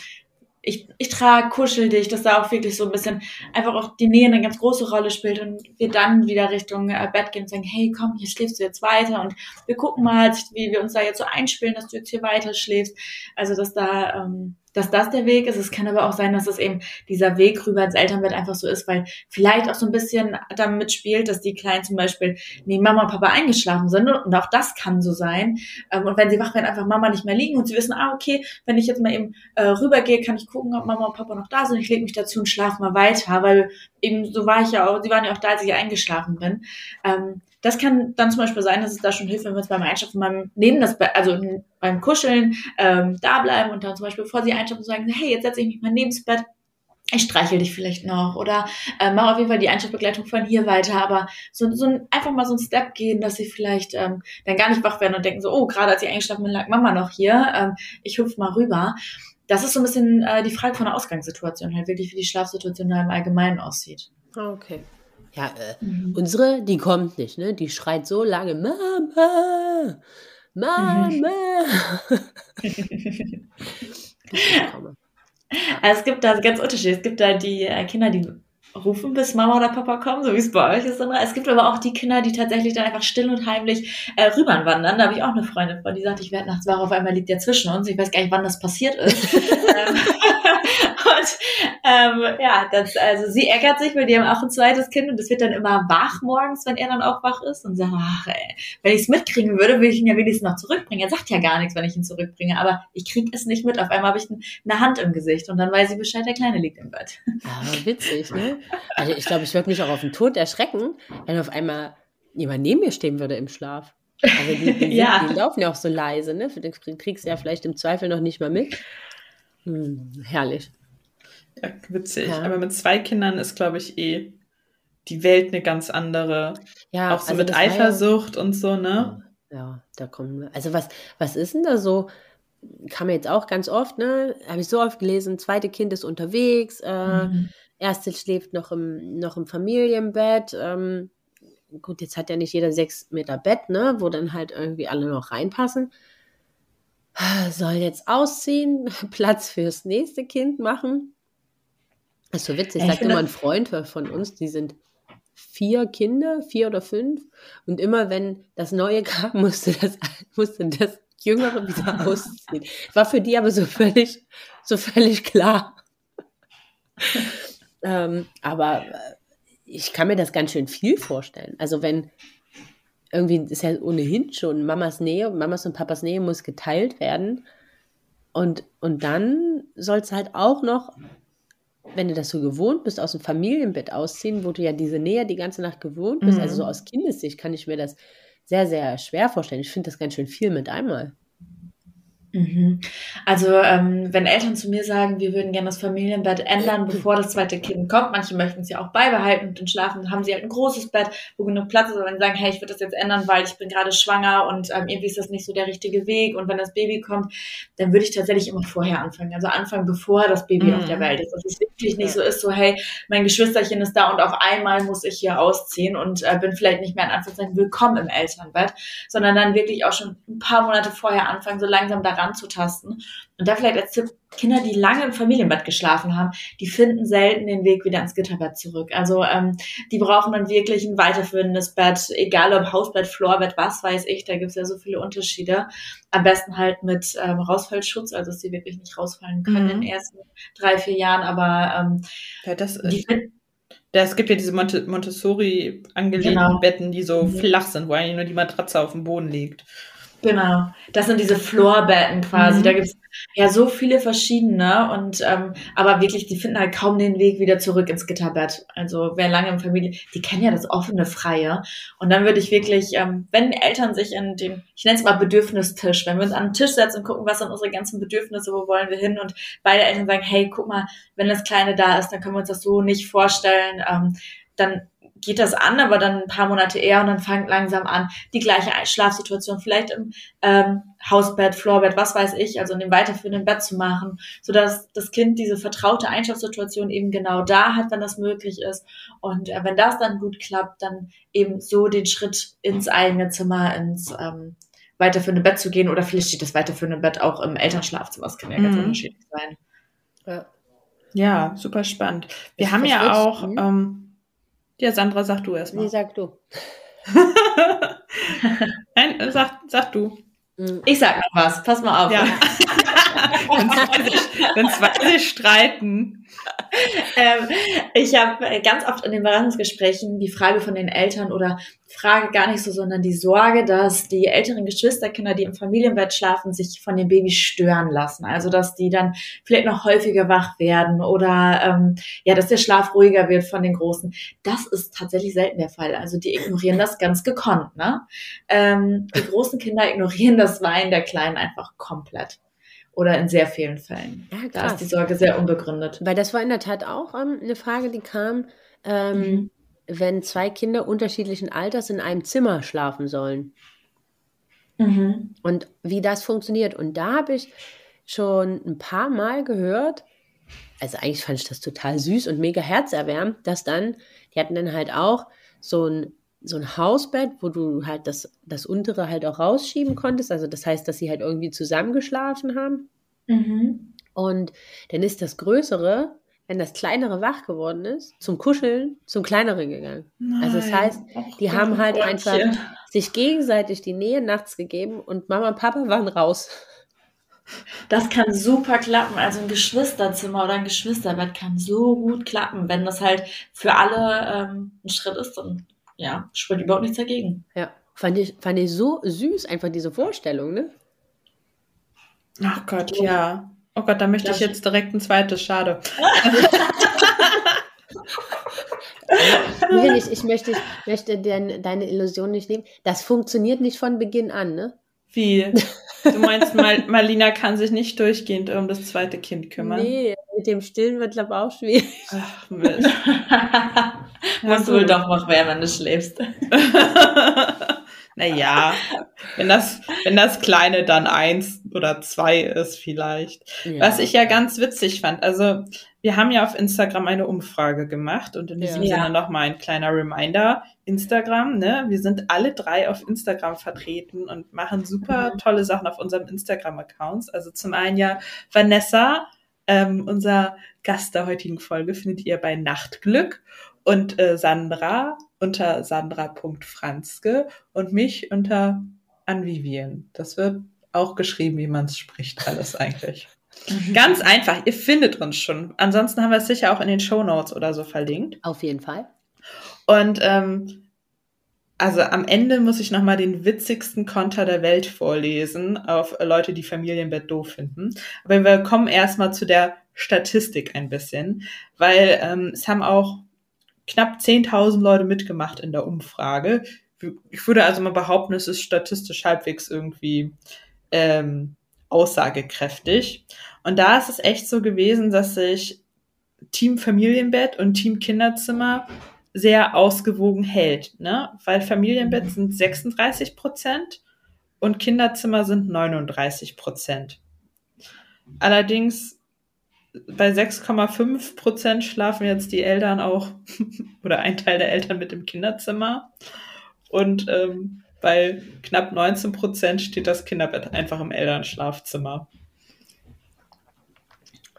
ich, ich trage, kuschel dich, dass da auch wirklich so ein bisschen einfach auch die Nähe eine ganz große Rolle spielt und wir dann wieder Richtung äh, Bett gehen und sagen, hey, komm, hier schläfst du jetzt weiter und wir gucken mal, wie wir uns da jetzt so einspielen, dass du jetzt hier weiter schläfst. Also, dass da ähm, dass das der Weg ist. Es kann aber auch sein, dass es eben dieser Weg rüber ins Elternbett einfach so ist, weil vielleicht auch so ein bisschen damit spielt, dass die Kleinen zum Beispiel neben Mama und Papa eingeschlafen sind. Und auch das kann so sein. Ähm, und wenn sie wach werden, einfach Mama nicht mehr liegen und sie wissen, ah, okay, wenn ich jetzt mal eben äh, rübergehe, kann ich gucken, ob Mama und Papa noch da sind. Ich lege mich dazu und schlafe mal weiter, weil eben so war ich ja auch, sie waren ja auch da, als ich eingeschlafen bin. Ähm, das kann dann zum Beispiel sein, dass es da schon hilft, wenn wir uns beim Einschlafen beim, neben das, also beim Kuscheln ähm, da bleiben und dann zum Beispiel, bevor sie einschlafen, sagen, hey, jetzt setze ich mich mal neben das Bett, ich streichel dich vielleicht noch oder äh, mach auf jeden Fall die Einschlafbegleitung von hier weiter, aber so, so ein, einfach mal so ein Step gehen, dass sie vielleicht ähm, dann gar nicht wach werden und denken so, oh, gerade als ich eingeschlafen bin, lag Mama noch hier, ähm, ich hüpf mal rüber. Das ist so ein bisschen äh, die Frage von der Ausgangssituation, halt wirklich, wie die Schlafsituation da im Allgemeinen aussieht. Okay. Ja, äh, mhm. unsere, die kommt nicht, ne? Die schreit so lange, Mama, Mama. es gibt da ganz Unterschiede. Es gibt da die äh, Kinder, die rufen, bis Mama oder Papa kommen, so wie es bei euch ist. Es gibt aber auch die Kinder, die tatsächlich dann einfach still und heimlich äh, rüberwandern. Da habe ich auch eine Freundin von, die sagt, ich werde nachts wach, auf einmal liegt der zwischen uns. Ich weiß gar nicht, wann das passiert ist. Ähm, und ähm, ja, das, also sie ärgert sich, weil die haben auch ein zweites Kind und es wird dann immer wach morgens, wenn er dann auch wach ist und sagt, ach ey, wenn ich es mitkriegen würde, würde ich ihn ja wenigstens noch zurückbringen. Er sagt ja gar nichts, wenn ich ihn zurückbringe, aber ich kriege es nicht mit. Auf einmal habe ich eine Hand im Gesicht und dann weiß ich Bescheid, der Kleine liegt im Bett. Aber witzig, ne? Also ich glaube, ich würde mich auch auf den Tod erschrecken, wenn auf einmal jemand neben mir stehen würde im Schlaf. Also die, die, ja. die laufen ja auch so leise, ne? Den kriegst du ja vielleicht im Zweifel noch nicht mal mit. Hm, herrlich. Ja, witzig. Ja. Aber mit zwei Kindern ist, glaube ich, eh die Welt eine ganz andere. Ja, auch so also mit Eifersucht und so, ne? Ja, da kommen wir. Also was, was ist denn da so? Kam jetzt auch ganz oft, ne? Habe ich so oft gelesen, zweite Kind ist unterwegs, äh, mhm. Erste schläft noch im, noch im Familienbett. Ähm, gut, jetzt hat ja nicht jeder sechs Meter Bett, ne? Wo dann halt irgendwie alle noch reinpassen. Soll jetzt ausziehen, Platz fürs nächste Kind machen. Das ist so witzig, sagt immer ein Freund von uns, die sind vier Kinder, vier oder fünf. Und immer wenn das Neue kam, musste das, musste das Jüngere wieder ausziehen. War für die aber so völlig, so völlig klar. Ähm, aber äh, ich kann mir das ganz schön viel vorstellen. Also wenn irgendwie ist ja ohnehin schon Mamas Nähe, Mamas und Papas Nähe muss geteilt werden. Und, und dann soll es halt auch noch wenn du das so gewohnt bist, aus dem Familienbett ausziehen, wo du ja diese Nähe die ganze Nacht gewohnt bist, mhm. also so mhm. aus Kindessicht kann ich mir das sehr, sehr schwer vorstellen. Ich finde das ganz schön viel mit einmal. Mhm. Also ähm, wenn Eltern zu mir sagen, wir würden gerne das Familienbett ändern, bevor das zweite Kind kommt, manche möchten es ja auch beibehalten und dann schlafen, haben sie halt ein großes Bett, wo genug Platz ist, aber wenn sie sagen, hey, ich würde das jetzt ändern, weil ich bin gerade schwanger und ähm, irgendwie ist das nicht so der richtige Weg und wenn das Baby kommt, dann würde ich tatsächlich immer vorher anfangen, also anfangen, bevor das Baby mhm. auf der Welt ist, dass es wirklich nicht so ist, so hey, mein Geschwisterchen ist da und auf einmal muss ich hier ausziehen und äh, bin vielleicht nicht mehr in Anführungszeichen willkommen im Elternbett, sondern dann wirklich auch schon ein paar Monate vorher anfangen, so langsam daran ranzutasten. Und da vielleicht als Tipp, Kinder, die lange im Familienbett geschlafen haben, die finden selten den Weg wieder ins Gitterbett zurück. Also ähm, die brauchen dann wirklich ein weiterführendes Bett, egal ob Hausbett, Floorbett, was weiß ich, da gibt es ja so viele Unterschiede. Am besten halt mit ähm, Rausfallschutz, also dass sie wirklich nicht rausfallen können mhm. in den ersten drei, vier Jahren, aber ähm, ja, das ist es gibt ja diese Montessori angelegten genau. Betten, die so mhm. flach sind, wo eigentlich nur die Matratze auf dem Boden liegt. Genau, das sind diese Floorbetten quasi. Mhm. Da gibt's ja so viele verschiedene und ähm, aber wirklich, die finden halt kaum den Weg wieder zurück ins Gitterbett. Also wer lange in Familie, die kennen ja das offene Freie. Und dann würde ich wirklich, ähm, wenn Eltern sich in dem, ich nenne es mal Bedürfnistisch, wenn wir uns an den Tisch setzen und gucken, was sind unsere ganzen Bedürfnisse, wo wollen wir hin und beide Eltern sagen, hey, guck mal, wenn das Kleine da ist, dann können wir uns das so nicht vorstellen. Ähm, dann geht das an, aber dann ein paar Monate eher und dann fängt langsam an, die gleiche Schlafsituation vielleicht im ähm, Hausbett, Floorbett, was weiß ich, also in dem weiterführenden Bett zu machen, sodass das Kind diese vertraute Einschlafsituation eben genau da hat, wenn das möglich ist. Und äh, wenn das dann gut klappt, dann eben so den Schritt ins eigene Zimmer, ins ähm, weiterführende Bett zu gehen oder vielleicht steht das weiterführende Bett auch im Elternschlafzimmer, das kann ja ganz mhm. unterschiedlich sein. Ja. ja, super spannend. Wir das haben ja auch... Ähm, ja, Sandra, sag du erstmal. Nee, sag du. Nein, sag, sag du. Ich sag noch was. Pass mal auf. Ja. wenn zwei sich streiten. Ähm, ich habe ganz oft in den Beratungsgesprächen die Frage von den Eltern oder Frage gar nicht so, sondern die Sorge, dass die älteren Geschwisterkinder, die im Familienbett schlafen, sich von dem Baby stören lassen. Also dass die dann vielleicht noch häufiger wach werden oder ähm, ja, dass der Schlaf ruhiger wird von den Großen. Das ist tatsächlich selten der Fall. Also die ignorieren das ganz gekonnt. Ne? Ähm, die großen Kinder ignorieren das Weinen der Kleinen einfach komplett oder in sehr vielen Fällen. Ja, da ist die Sorge sehr unbegründet. Weil das war in der Tat auch ähm, eine Frage, die kam, ähm, mhm. wenn zwei Kinder unterschiedlichen Alters in einem Zimmer schlafen sollen. Mhm. Und wie das funktioniert. Und da habe ich schon ein paar Mal gehört, also eigentlich fand ich das total süß und mega herzerwärmend, dass dann, die hatten dann halt auch so ein so ein Hausbett, wo du halt das, das untere halt auch rausschieben konntest. Also das heißt, dass sie halt irgendwie zusammengeschlafen haben. Mhm. Und dann ist das Größere, wenn das Kleinere wach geworden ist, zum Kuscheln zum Kleineren gegangen. Nein. Also das heißt, die haben halt Gottchen. einfach sich gegenseitig die Nähe nachts gegeben und Mama und Papa waren raus. Das kann super klappen. Also ein Geschwisterzimmer oder ein Geschwisterbett kann so gut klappen, wenn das halt für alle ähm, ein Schritt ist. Und ja, spricht überhaupt nichts dagegen. Ja, fand ich, fand ich so süß, einfach diese Vorstellung, ne? Ach Gott, ja. Oh Gott, da möchte das ich jetzt direkt ein zweites, schade. Also, ich, ich möchte, ich möchte den, deine Illusion nicht nehmen. Das funktioniert nicht von Beginn an, ne? Wie? Du meinst, Mal Malina kann sich nicht durchgehend um das zweite Kind kümmern? Nee, mit dem Stillen wird, glaube ich, auch schwierig. Ach, Mist. Musst du wohl doch noch mehr, wenn du schläfst. naja, wenn das, wenn das Kleine dann eins oder zwei ist vielleicht. Ja. Was ich ja ganz witzig fand, also wir haben ja auf Instagram eine Umfrage gemacht und in diesem ja. Sinne nochmal ein kleiner Reminder. Instagram, ne? Wir sind alle drei auf Instagram vertreten und machen super mhm. tolle Sachen auf unserem Instagram-Accounts. Also zum einen ja Vanessa, ähm, unser Gast der heutigen Folge, findet ihr bei Nachtglück und äh, Sandra unter sandra.franzke und mich unter Anvivien. Das wird auch geschrieben, wie man es spricht, alles eigentlich. Ganz einfach, ihr findet uns schon. Ansonsten haben wir es sicher auch in den Show Notes oder so verlinkt. Auf jeden Fall. Und ähm, also am Ende muss ich nochmal den witzigsten Konter der Welt vorlesen auf Leute, die Familienbett doof finden. Aber wir kommen erstmal zu der Statistik ein bisschen, weil ähm, es haben auch knapp 10.000 Leute mitgemacht in der Umfrage. Ich würde also mal behaupten, es ist statistisch halbwegs irgendwie ähm, aussagekräftig. Und da ist es echt so gewesen, dass sich Team Familienbett und Team Kinderzimmer sehr ausgewogen hält, ne? Weil Familienbett sind 36 Prozent und Kinderzimmer sind 39 Prozent. Allerdings bei 6,5 Prozent schlafen jetzt die Eltern auch oder ein Teil der Eltern mit im Kinderzimmer und ähm, bei knapp 19 Prozent steht das Kinderbett einfach im Elternschlafzimmer.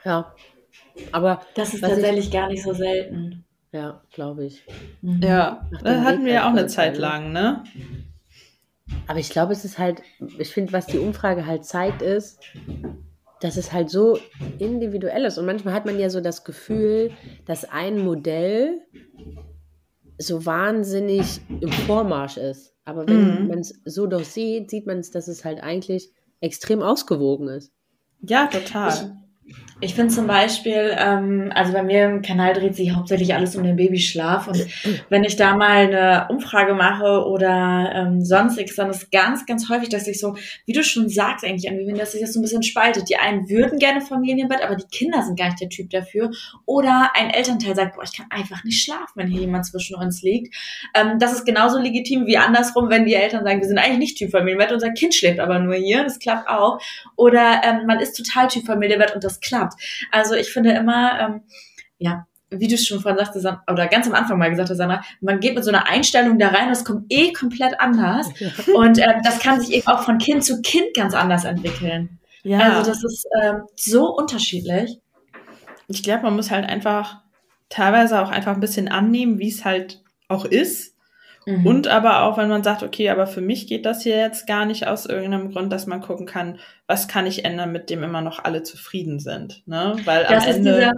Ja, aber das ist tatsächlich ich, gar nicht so selten. Ja, glaube ich. Mhm. Ja, das hatten wir ja auch eine Zeit lang, ne? Aber ich glaube, es ist halt, ich finde, was die Umfrage halt zeigt, ist, dass es halt so individuell ist. Und manchmal hat man ja so das Gefühl, dass ein Modell so wahnsinnig im Vormarsch ist. Aber wenn mhm. man es so doch sieht, sieht man es, dass es halt eigentlich extrem ausgewogen ist. Ja, total. Ich, finde zum Beispiel, ähm, also bei mir im Kanal dreht sich hauptsächlich alles um den Babyschlaf und wenn ich da mal eine Umfrage mache oder ähm, sonstiges, dann ist ganz, ganz häufig, dass ich so, wie du schon sagst eigentlich, irgendwie, dass sich das so ein bisschen spaltet. Die einen würden gerne Familienbett, aber die Kinder sind gar nicht der Typ dafür. Oder ein Elternteil sagt, boah, ich kann einfach nicht schlafen, wenn hier jemand zwischen uns liegt. Ähm, das ist genauso legitim wie andersrum, wenn die Eltern sagen, wir sind eigentlich nicht Typ Familienbett, unser Kind schläft aber nur hier, das klappt auch. Oder ähm, man ist total Typ Familienbett und das klappt. Also ich finde immer, ähm, ja, wie du schon vorhin sagte, oder ganz am Anfang mal gesagt hast, Sandra, man geht mit so einer Einstellung da rein, das kommt eh komplett anders. Und äh, das kann sich eben auch von Kind zu Kind ganz anders entwickeln. Ja. Also das ist ähm, so unterschiedlich. Ich glaube, man muss halt einfach teilweise auch einfach ein bisschen annehmen, wie es halt auch ist. Mhm. Und aber auch, wenn man sagt, okay, aber für mich geht das hier jetzt gar nicht aus irgendeinem Grund, dass man gucken kann, was kann ich ändern, mit dem immer noch alle zufrieden sind. Ne? Weil das am Ende, dieser,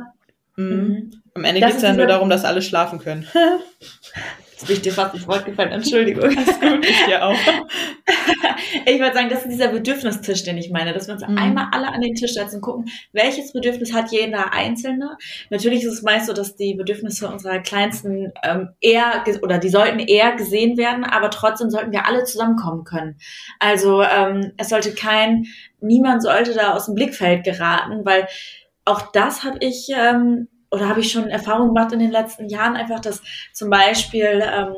mh, mhm. am Ende geht es ja nur darum, dass alle schlafen können. Jetzt bin ich dir fast ins Wort gefallen, Entschuldigung. Alles gut, ich dir auch. ich würde sagen, das ist dieser Bedürfnistisch, den ich meine, dass wir uns mhm. einmal alle an den Tisch setzen und gucken, welches Bedürfnis hat jeder Einzelne. Natürlich ist es meist so, dass die Bedürfnisse unserer Kleinsten ähm, eher oder die sollten eher gesehen werden, aber trotzdem sollten wir alle zusammenkommen können. Also ähm, es sollte kein, niemand sollte da aus dem Blickfeld geraten, weil auch das habe ich ähm, oder habe ich schon Erfahrung gemacht in den letzten Jahren, einfach, dass zum Beispiel ähm,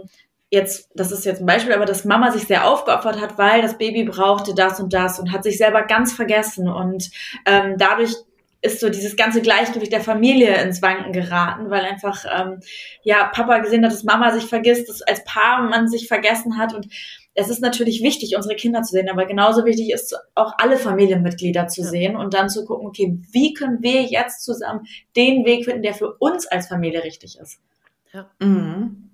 jetzt, das ist jetzt ein Beispiel, aber dass Mama sich sehr aufgeopfert hat, weil das Baby brauchte das und das und hat sich selber ganz vergessen und ähm, dadurch ist so dieses ganze Gleichgewicht der Familie ins Wanken geraten, weil einfach ähm, ja Papa gesehen hat, dass Mama sich vergisst, dass als Paar man sich vergessen hat und es ist natürlich wichtig, unsere Kinder zu sehen, aber genauso wichtig ist auch alle Familienmitglieder zu ja. sehen und dann zu gucken, okay, wie können wir jetzt zusammen den Weg finden, der für uns als Familie richtig ist. Ja. Mhm.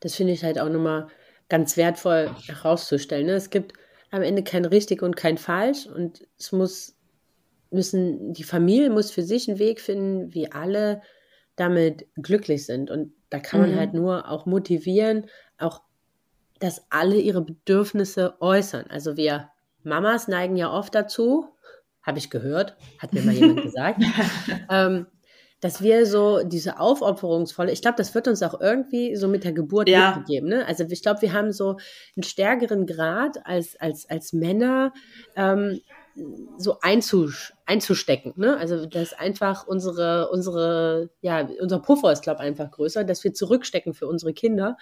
Das finde ich halt auch nochmal ganz wertvoll herauszustellen. Ne? Es gibt am Ende kein richtig und kein falsch und es muss müssen die Familie muss für sich einen Weg finden, wie alle damit glücklich sind und da kann man mhm. halt nur auch motivieren, auch dass alle ihre Bedürfnisse äußern. Also wir Mamas neigen ja oft dazu, habe ich gehört, hat mir mal jemand gesagt, ähm, dass wir so diese aufopferungsvolle, ich glaube, das wird uns auch irgendwie so mit der Geburt ja. mitgegeben. Ne? Also ich glaube, wir haben so einen stärkeren Grad als, als, als Männer, ähm, so einzusch einzustecken. Ne? Also das einfach unsere, unsere, ja, unser Puffer ist, glaube ich, einfach größer, dass wir zurückstecken für unsere Kinder.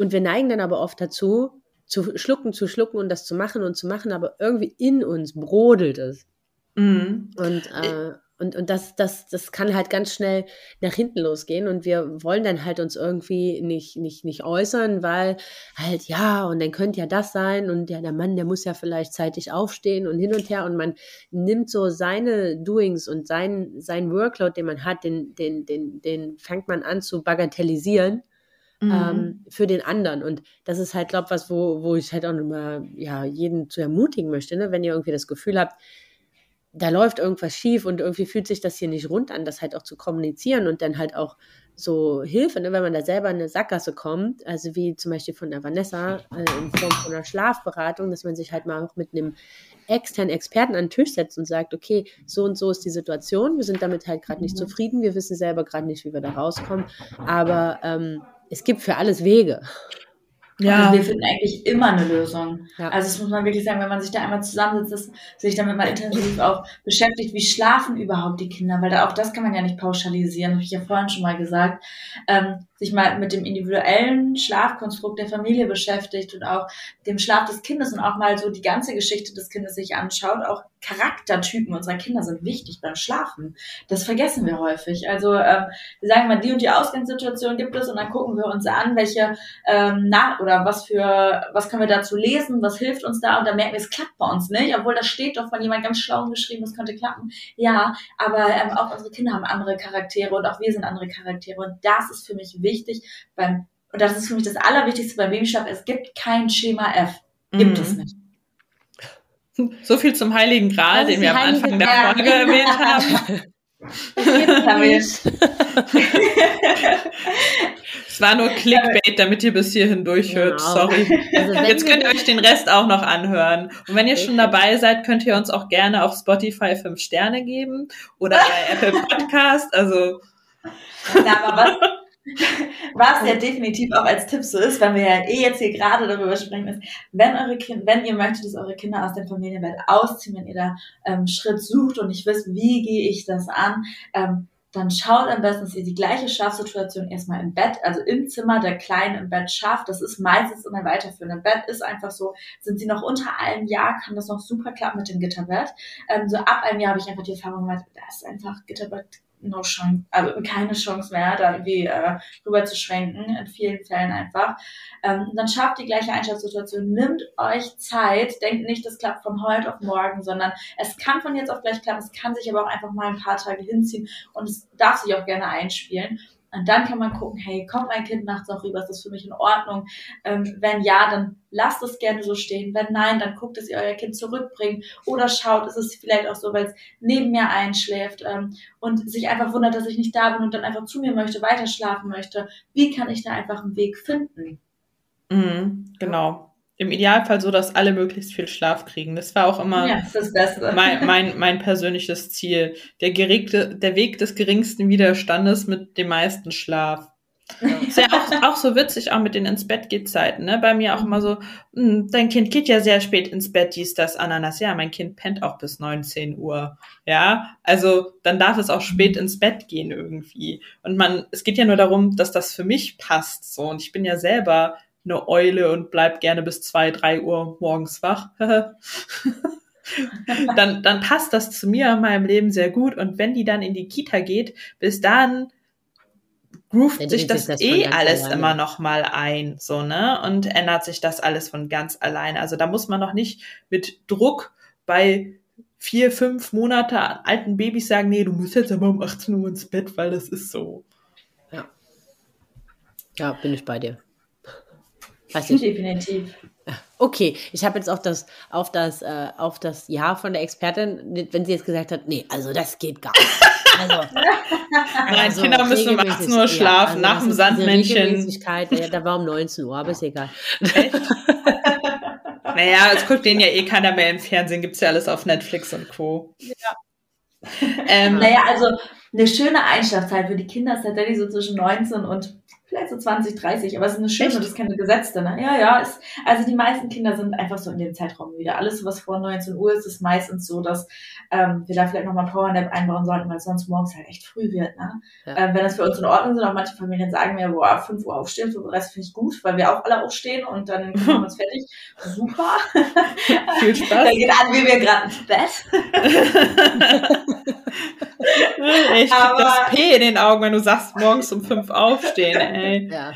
Und wir neigen dann aber oft dazu, zu schlucken, zu schlucken und das zu machen und zu machen, aber irgendwie in uns brodelt es. Mhm. Und äh, und, und das, das, das kann halt ganz schnell nach hinten losgehen. Und wir wollen dann halt uns irgendwie nicht, nicht, nicht äußern, weil halt, ja, und dann könnte ja das sein. Und ja, der Mann, der muss ja vielleicht zeitig aufstehen und hin und her. Und man nimmt so seine Doings und sein, sein Workload, den man hat, den, den, den, den fängt man an zu bagatellisieren. Mhm. Ähm, für den anderen. Und das ist halt, glaube ich, was, wo, wo ich halt auch nochmal ja, jeden zu ermutigen möchte, ne? wenn ihr irgendwie das Gefühl habt, da läuft irgendwas schief und irgendwie fühlt sich das hier nicht rund an, das halt auch zu kommunizieren und dann halt auch so Hilfe, ne, wenn man da selber in eine Sackgasse kommt, also wie zum Beispiel von der Vanessa äh, in Form von einer Schlafberatung, dass man sich halt mal auch mit einem externen Experten an den Tisch setzt und sagt, okay, so und so ist die Situation, wir sind damit halt gerade nicht mhm. zufrieden, wir wissen selber gerade nicht, wie wir da rauskommen, aber ähm, es gibt für alles Wege. Ja. Also wir finden eigentlich immer eine Lösung. Ja. Also das muss man wirklich sagen, wenn man sich da einmal zusammensitzt, sich damit mal intensiv auch beschäftigt, wie schlafen überhaupt die Kinder, weil da auch das kann man ja nicht pauschalisieren, habe ich ja vorhin schon mal gesagt. Ähm, sich mal mit dem individuellen Schlafkonstrukt der Familie beschäftigt und auch dem Schlaf des Kindes und auch mal so die ganze Geschichte des Kindes sich anschaut. Auch Charaktertypen unserer Kinder sind wichtig beim Schlafen. Das vergessen wir häufig. Also ähm, wir sagen mal, die und die Ausgangssituation gibt es und dann gucken wir uns an, welche ähm, na oder was für was können wir dazu lesen, was hilft uns da und dann merken wir, es klappt bei uns nicht, obwohl das steht doch von jemand ganz schlau geschrieben, es könnte klappen. Ja, aber ähm, auch unsere Kinder haben andere Charaktere und auch wir sind andere Charaktere und das ist für mich wichtig wichtig beim, und das ist für mich das Allerwichtigste beim Babyschlaf, es gibt kein Schema F. Gibt mhm. es nicht. So viel zum Heiligen Gral, den wir am Anfang der Folge erwähnt haben. es war nur Clickbait, damit ihr bis hierhin durchhört. Genau. Sorry. Also Jetzt könnt ihr euch den Rest auch noch anhören. Und wenn ihr schon dabei seid, könnt ihr uns auch gerne auf Spotify fünf Sterne geben oder bei Apple Podcast. Also. Na, aber was, was ja definitiv auch als Tipp so ist, wenn wir ja eh jetzt hier gerade darüber sprechen, ist, wenn eure Kinder, wenn ihr möchtet, dass eure Kinder aus dem Familienbett ausziehen, wenn ihr da ähm, Schritt sucht und nicht wisst, wie gehe ich das an, ähm, dann schaut am besten, dass ihr die gleiche Schlafsituation erstmal im Bett, also im Zimmer der Kleinen im Bett schafft. Das ist meistens immer weiterführend. Im Bett ist einfach so, sind sie noch unter einem Jahr, kann das noch super klappen mit dem Gitterbett. Ähm, so ab einem Jahr habe ich einfach die Erfahrung gemacht, da ist einfach Gitterbett no chance, also keine Chance mehr, da irgendwie äh, rüber zu schwenken, in vielen Fällen einfach. Ähm, dann schafft die gleiche Einschaltsituation, nimmt euch Zeit, denkt nicht, das klappt von heute auf morgen, sondern es kann von jetzt auf gleich klappen, es kann sich aber auch einfach mal ein paar Tage hinziehen und es darf sich auch gerne einspielen. Und dann kann man gucken, hey, kommt mein Kind nachts noch rüber? Ist das für mich in Ordnung? Ähm, wenn ja, dann lasst es gerne so stehen. Wenn nein, dann guckt, dass ihr euer Kind zurückbringt oder schaut, ist es vielleicht auch so, weil es neben mir einschläft ähm, und sich einfach wundert, dass ich nicht da bin und dann einfach zu mir möchte, weiter schlafen möchte. Wie kann ich da einfach einen Weg finden? Mhm, genau im Idealfall so, dass alle möglichst viel Schlaf kriegen. Das war auch immer ja, mein, mein, mein persönliches Ziel. Der, geregte, der Weg des geringsten Widerstandes mit dem meisten Schlaf. Ja. Ist ja auch, auch so witzig, auch mit den ins Bett geht Zeiten, ne? Bei mir auch immer so, hm, dein Kind geht ja sehr spät ins Bett, dies, das, Ananas. Ja, mein Kind pennt auch bis 19 Uhr. Ja, also dann darf es auch spät ins Bett gehen irgendwie. Und man, es geht ja nur darum, dass das für mich passt, so. Und ich bin ja selber eine Eule und bleib gerne bis zwei, drei Uhr morgens wach. dann, dann passt das zu mir in meinem Leben sehr gut. Und wenn die dann in die Kita geht, bis dann groovt sich das, das eh alles alleine. immer noch mal ein, so, ne? Und ändert sich das alles von ganz alleine. Also da muss man noch nicht mit Druck bei vier, fünf Monate alten Babys sagen, nee, du musst jetzt aber um 18 Uhr ins Bett, weil das ist so. Ja. Ja, bin ich bei dir. Weiß ich. Definitiv. Okay, ich habe jetzt auch das auf das äh, auf das Ja von der Expertin, wenn sie jetzt gesagt hat, nee, also das geht gar nicht. Also, Nein, also Kinder müssen um 18 Uhr schlafen, ja, also nach dem Sandmännchen. Ja, da war um 19 Uhr, aber ist egal. naja, es guckt denen ja eh keiner mehr im Fernsehen, gibt es ja alles auf Netflix und Co. Ja. Ähm, naja, also eine schöne Einschlafzeit für die Kinder ist tatsächlich so zwischen 19 und vielleicht so 20, 30, aber es ist eine schöne, das ist keine gesetzte, ne? Ja, ja, ist, also die meisten Kinder sind einfach so in dem Zeitraum wieder. Alles, was vor 19 Uhr ist, ist meistens so, dass ähm, wir da vielleicht nochmal Powernap einbauen sollten, weil sonst morgens halt echt früh wird, ne? Ja. Ähm, wenn das für uns in Ordnung ist, auch manche Familien sagen mir, boah, 5 Uhr aufstehen, 5 Uhr finde ich gut, weil wir auch alle aufstehen und dann machen wir uns fertig. Super. Viel Spaß. da geht an, wie wir gerade ins Bett. ich aber, das P in den Augen, wenn du sagst, morgens um 5 aufstehen, ey ey. Ja.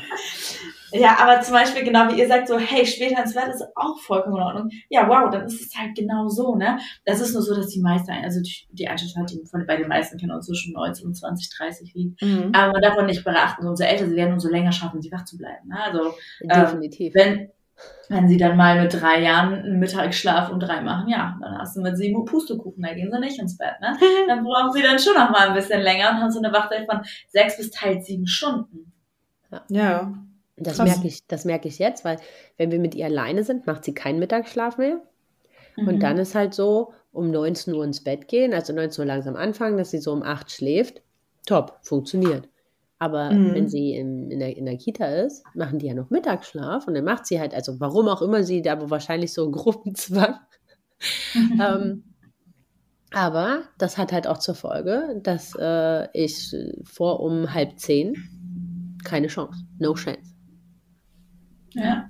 Ja, aber zum Beispiel, genau wie ihr sagt, so, hey, später ins Bett ist auch vollkommen in Ordnung. Ja, wow, dann ist es halt genau so, ne? Das ist nur so, dass die meisten, also die, die Einschätzung von, bei den meisten Kindern zwischen 19 und 20, 30 liegt. Mhm. Aber man darf auch nicht beachten, umso älter sie werden, umso länger schaffen sie wach zu bleiben. Ne? Also, Definitiv. Ähm, wenn, wenn sie dann mal mit drei Jahren einen Mittagsschlaf um drei machen, ja, dann hast du mit sieben Uhr Pustekuchen, da gehen sie nicht ins Bett, ne? Dann brauchen sie dann schon noch mal ein bisschen länger und haben so eine Wachzeit von sechs bis teils sieben Stunden. Ja. Das merke ich, das merke ich jetzt, weil wenn wir mit ihr alleine sind, macht sie keinen Mittagsschlaf mehr. Mhm. Und dann ist halt so, um 19 Uhr ins Bett gehen, also 19 Uhr langsam anfangen, dass sie so um 8 schläft. Top, funktioniert. Aber mhm. wenn sie in, in, der, in der Kita ist, machen die ja noch Mittagsschlaf und dann macht sie halt, also warum auch immer sie da, aber wahrscheinlich so Gruppenzwang. ähm, aber das hat halt auch zur Folge, dass äh, ich vor um halb zehn keine Chance. No chance. Ja.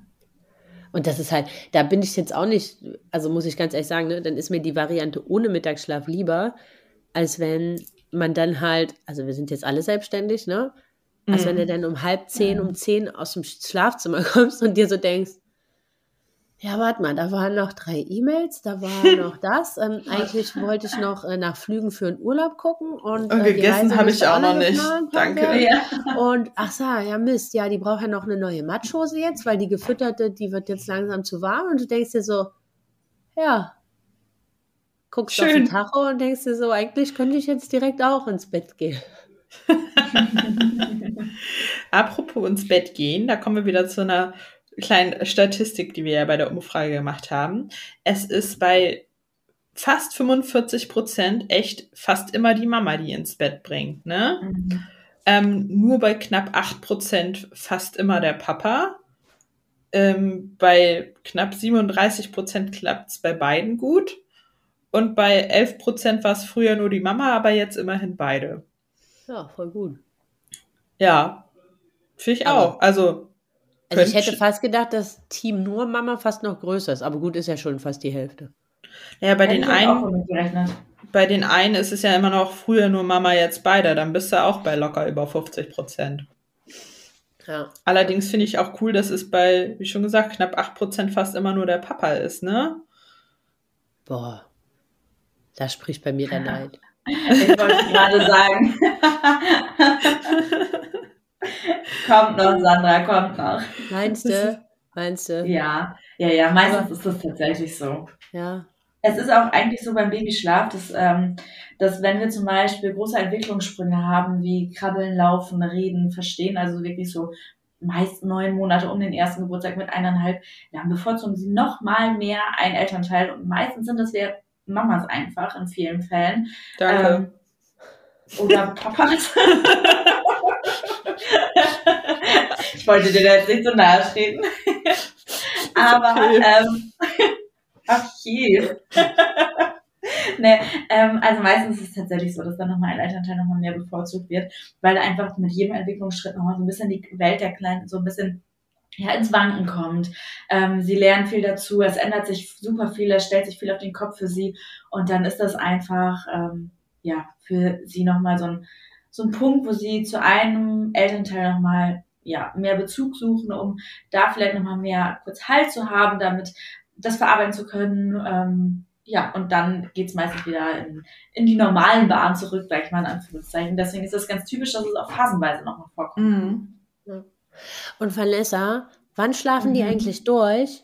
Und das ist halt, da bin ich jetzt auch nicht, also muss ich ganz ehrlich sagen, ne, dann ist mir die Variante ohne Mittagsschlaf lieber, als wenn man dann halt, also wir sind jetzt alle selbstständig, ne? Als mhm. wenn du dann um halb zehn, um zehn aus dem Schlafzimmer kommst und dir so denkst, ja, warte mal, da waren noch drei E-Mails, da war noch das. Ähm, eigentlich wollte ich noch äh, nach Flügen für einen Urlaub gucken. Und, äh, gegessen habe ich auch noch nicht. Danke. Ja. Und ach so, ja Mist, ja, die braucht ja noch eine neue Matschhose jetzt, weil die gefütterte, die wird jetzt langsam zu warm. Und du denkst dir so, ja, guckst Schön. auf den Tacho und denkst dir so, eigentlich könnte ich jetzt direkt auch ins Bett gehen. Apropos ins Bett gehen, da kommen wir wieder zu einer kleinen Statistik, die wir ja bei der Umfrage gemacht haben. Es ist bei fast 45 Prozent echt fast immer die Mama, die ins Bett bringt, ne? Mhm. Ähm, nur bei knapp 8 Prozent fast immer der Papa. Ähm, bei knapp 37 Prozent klappt es bei beiden gut. Und bei 11 Prozent war es früher nur die Mama, aber jetzt immerhin beide. Ja, voll gut. Ja, finde ich aber auch. Also also ich hätte fast gedacht, dass Team nur Mama fast noch größer ist, aber gut ist ja schon fast die Hälfte. Ja, bei den einen, bei den einen ist es ja immer noch früher nur Mama, jetzt beide, dann bist du auch bei locker über 50 Prozent. Ja. Allerdings finde ich auch cool, dass es bei, wie schon gesagt, knapp 8 Prozent fast immer nur der Papa ist, ne? Boah, da spricht bei mir der Neid. Ich wollte gerade sagen. kommt noch, Sandra, kommt noch. Meinst du? Meinst du? Ja, ja, ja, meistens Aber, ist das tatsächlich so. Ja. Es ist auch eigentlich so beim Babyschlaf, dass, ähm, dass wenn wir zum Beispiel große Entwicklungssprünge haben, wie Krabbeln, Laufen, Reden, Verstehen, also wirklich so meist neun Monate um den ersten Geburtstag mit eineinhalb, dann bevorzugen sie noch mal mehr ein Elternteil und meistens sind das wir Mamas einfach in vielen Fällen. Danke. Ähm, oder Papas. ich wollte dir da jetzt nicht so nahe treten. Aber, okay. ähm, ach je. nee, ähm, also meistens ist es tatsächlich so, dass dann nochmal ein Elternteil nochmal mehr bevorzugt wird, weil einfach mit jedem Entwicklungsschritt nochmal so ein bisschen die Welt der Kleinen so ein bisschen ja, ins Wanken kommt. Ähm, sie lernen viel dazu, es ändert sich super viel, es stellt sich viel auf den Kopf für sie und dann ist das einfach, ähm, ja, für sie nochmal so ein so ein Punkt, wo sie zu einem Elternteil nochmal ja, mehr Bezug suchen, um da vielleicht nochmal mehr kurz Halt zu haben, damit das verarbeiten zu können. Ähm, ja, und dann geht's meistens wieder in, in die normalen Bahnen zurück, sag ich mal in Anführungszeichen. Deswegen ist das ganz typisch, dass es auch phasenweise nochmal vorkommt. Mhm. Und Vanessa, wann schlafen mhm. die eigentlich durch?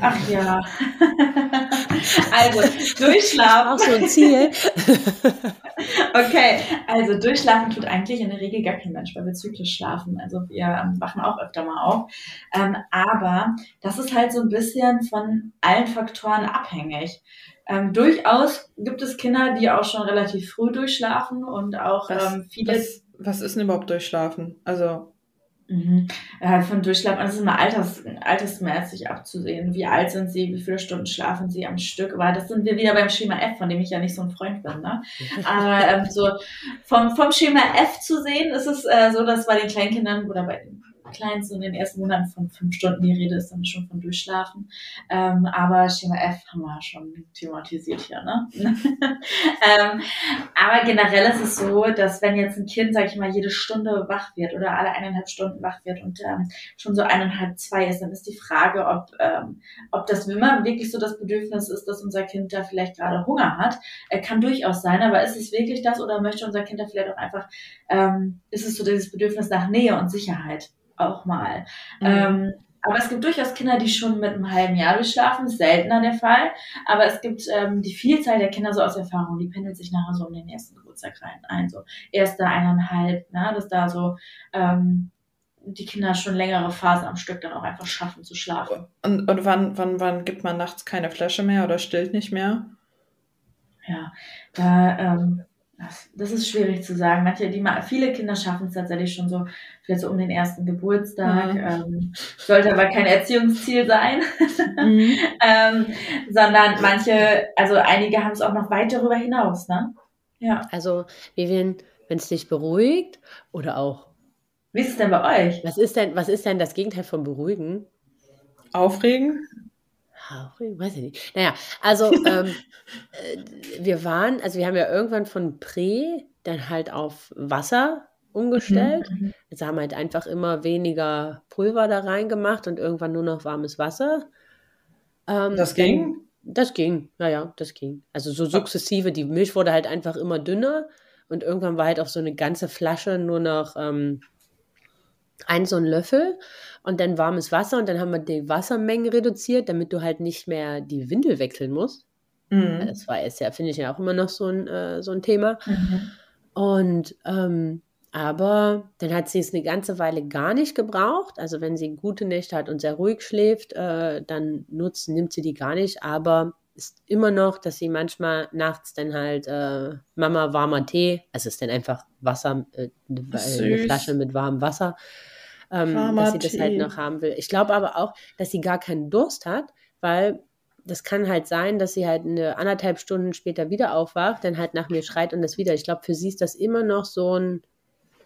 Ach ja. also, durchschlafen. Auch so ein Ziel. okay, also durchschlafen tut eigentlich in der Regel gar kein Mensch, weil wir zyklisch schlafen. Also wir ähm, wachen auch öfter mal auf. Ähm, aber das ist halt so ein bisschen von allen Faktoren abhängig. ähm, durchaus gibt es Kinder, die auch schon relativ früh durchschlafen und auch Was, ähm, viele. was, was ist denn überhaupt durchschlafen? Also, Mhm. Äh, von Durchschlafen, also es ist immer alters, altersmäßig abzusehen. Wie alt sind sie, wie viele Stunden schlafen sie am Stück? Aber das sind wir wieder beim Schema F, von dem ich ja nicht so ein Freund bin. Ne? Aber ähm, so vom, vom Schema F zu sehen, ist es äh, so, dass bei den Kleinkindern oder bei den Kleinsten in den ersten Monaten von fünf Stunden die Rede ist, dann schon von Durchschlafen. Ähm, aber Schema F haben wir schon thematisiert hier, ne? ähm, aber generell ist es so, dass wenn jetzt ein Kind, sag ich mal, jede Stunde wach wird oder alle eineinhalb Stunden wach wird und ähm, schon so eineinhalb, zwei ist, dann ist die Frage, ob, ähm, ob das immer wirklich so das Bedürfnis ist, dass unser Kind da vielleicht gerade Hunger hat. Äh, kann durchaus sein, aber ist es wirklich das oder möchte unser Kind da vielleicht auch einfach, ähm, ist es so dieses Bedürfnis nach Nähe und Sicherheit? Auch mal. Mhm. Ähm, aber es gibt durchaus Kinder, die schon mit einem halben Jahr durchschlafen, seltener der Fall. Aber es gibt ähm, die Vielzahl der Kinder so aus Erfahrung, die pendelt sich nachher so um den ersten Geburtstag rein ein. So erster eineinhalb, ne, dass da so ähm, die Kinder schon längere Phasen am Stück dann auch einfach schaffen zu schlafen. Und, und wann, wann, wann gibt man nachts keine Flasche mehr oder stillt nicht mehr? Ja, da ähm, das, das ist schwierig zu sagen. Manche, die viele Kinder schaffen es tatsächlich schon so, vielleicht so um den ersten Geburtstag. Mhm. Ähm, sollte aber kein Erziehungsziel sein, mhm. ähm, sondern manche, also einige haben es auch noch weit darüber hinaus, ne? Ja. Also, Vivian, wenn es dich beruhigt oder auch. Wie ist es denn bei euch? Was ist denn, was ist denn das Gegenteil von beruhigen? Aufregen? Weiß ich nicht. Naja, also ähm, äh, wir waren, also wir haben ja irgendwann von Prä dann halt auf Wasser umgestellt. Mhm. Also haben halt einfach immer weniger Pulver da reingemacht und irgendwann nur noch warmes Wasser. Ähm, das ging? das ging, naja, das ging. Also so sukzessive, die Milch wurde halt einfach immer dünner und irgendwann war halt auch so eine ganze Flasche nur noch ähm, ein so ein Löffel und dann warmes Wasser und dann haben wir die Wassermengen reduziert, damit du halt nicht mehr die Windel wechseln musst. Mhm. Das war jetzt ja, finde ich ja auch immer noch so ein, äh, so ein Thema. Mhm. Und ähm, aber dann hat sie es eine ganze Weile gar nicht gebraucht. Also wenn sie gute Nächte hat und sehr ruhig schläft, äh, dann nutzt, nimmt sie die gar nicht. Aber ist immer noch, dass sie manchmal nachts dann halt äh, Mama warmer Tee, also ist dann einfach Wasser, äh, eine Flasche mit warmem Wasser ähm, dass sie das halt noch haben will. Ich glaube aber auch, dass sie gar keinen Durst hat, weil das kann halt sein, dass sie halt eine anderthalb Stunden später wieder aufwacht, dann halt nach mir schreit und das wieder. Ich glaube, für sie ist das immer noch so ein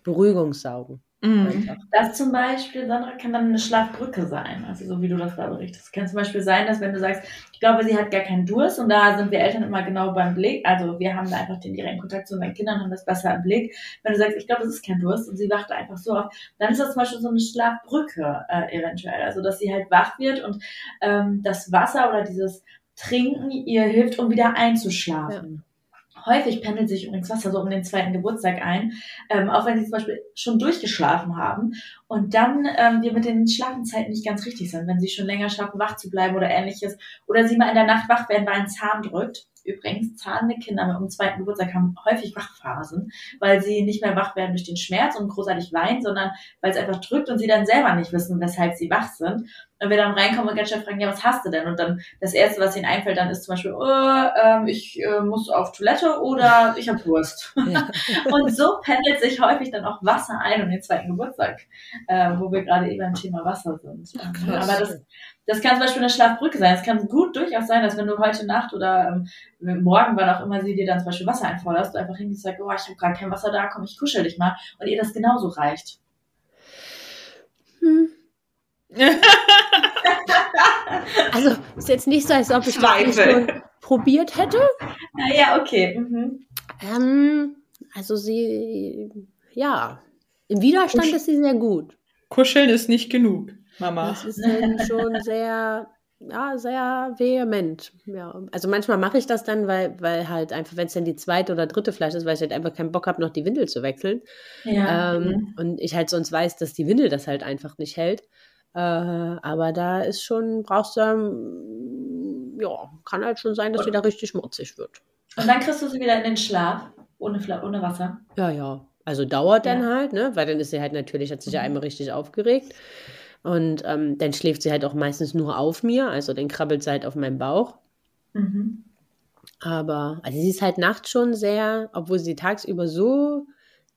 Beruhigungssaugen. Mhm. Das zum Beispiel, Sandra, kann dann eine Schlafbrücke sein, also so wie du das da berichtest. Es kann zum Beispiel sein, dass wenn du sagst, ich glaube, sie hat gar keinen Durst und da sind wir Eltern immer genau beim Blick, also wir haben da einfach den direkten Kontakt zu unseren Kindern, haben das besser im Blick. Wenn du sagst, ich glaube, das ist kein Durst und sie wacht einfach so auf, dann ist das zum Beispiel so eine Schlafbrücke äh, eventuell, also dass sie halt wach wird und ähm, das Wasser oder dieses Trinken ihr hilft, um wieder einzuschlafen. Ja. Häufig pendelt sich übrigens Wasser so um den zweiten Geburtstag ein, ähm, auch wenn sie zum Beispiel schon durchgeschlafen haben und dann ähm, wir mit den Schlafenzeiten nicht ganz richtig sind, wenn sie schon länger schaffen, wach zu bleiben oder ähnliches oder sie mal in der Nacht wach werden, weil ein Zahn drückt Übrigens, zahlende Kinder mit dem zweiten Geburtstag haben häufig Wachphasen, weil sie nicht mehr wach werden durch den Schmerz und großartig weinen, sondern weil es einfach drückt und sie dann selber nicht wissen, weshalb sie wach sind. Und wir dann reinkommen und ganz schnell fragen, ja, was hast du denn? Und dann das Erste, was ihnen einfällt, dann ist zum Beispiel, oh, ähm, ich äh, muss auf Toilette oder ich habe Durst. Ja. und so pendelt sich häufig dann auch Wasser ein um den zweiten Geburtstag, äh, wo wir gerade eben beim Thema Wasser sind. Ach, Aber das, das kann zum Beispiel eine Schlafbrücke sein. Es kann gut durchaus sein, dass wenn du heute Nacht oder ähm, morgen, wann auch immer sie dir dann zum Beispiel Wasser einforderst, du einfach hingehst und sagst, oh, ich habe gerade kein Wasser da, komm, ich kuschel dich mal und ihr das genauso reicht. Hm. also ist jetzt nicht so, als ob ich das schon probiert hätte. Ja, okay. Mhm. Ähm, also sie, ja, im Widerstand Kusch ist sie sehr gut. Kuscheln ist nicht genug. Mama. Das ist dann schon sehr, ja, sehr vehement. Ja. Also manchmal mache ich das dann, weil, weil halt einfach, wenn es dann die zweite oder dritte Flasche ist, weil ich halt einfach keinen Bock habe, noch die Windel zu wechseln. Ja. Ähm, mhm. Und ich halt sonst weiß, dass die Windel das halt einfach nicht hält. Äh, aber da ist schon, brauchst du, ja, kann halt schon sein, dass wieder richtig schmutzig wird. Und dann kriegst du sie wieder in den Schlaf, ohne, ohne Wasser. Ja, ja. Also dauert ja. dann halt, ne? Weil dann ist sie halt natürlich, hat sich ja mhm. einmal richtig aufgeregt. Und ähm, dann schläft sie halt auch meistens nur auf mir, also dann krabbelt sie halt auf meinem Bauch. Mhm. Aber, also sie ist halt nachts schon sehr, obwohl sie tagsüber so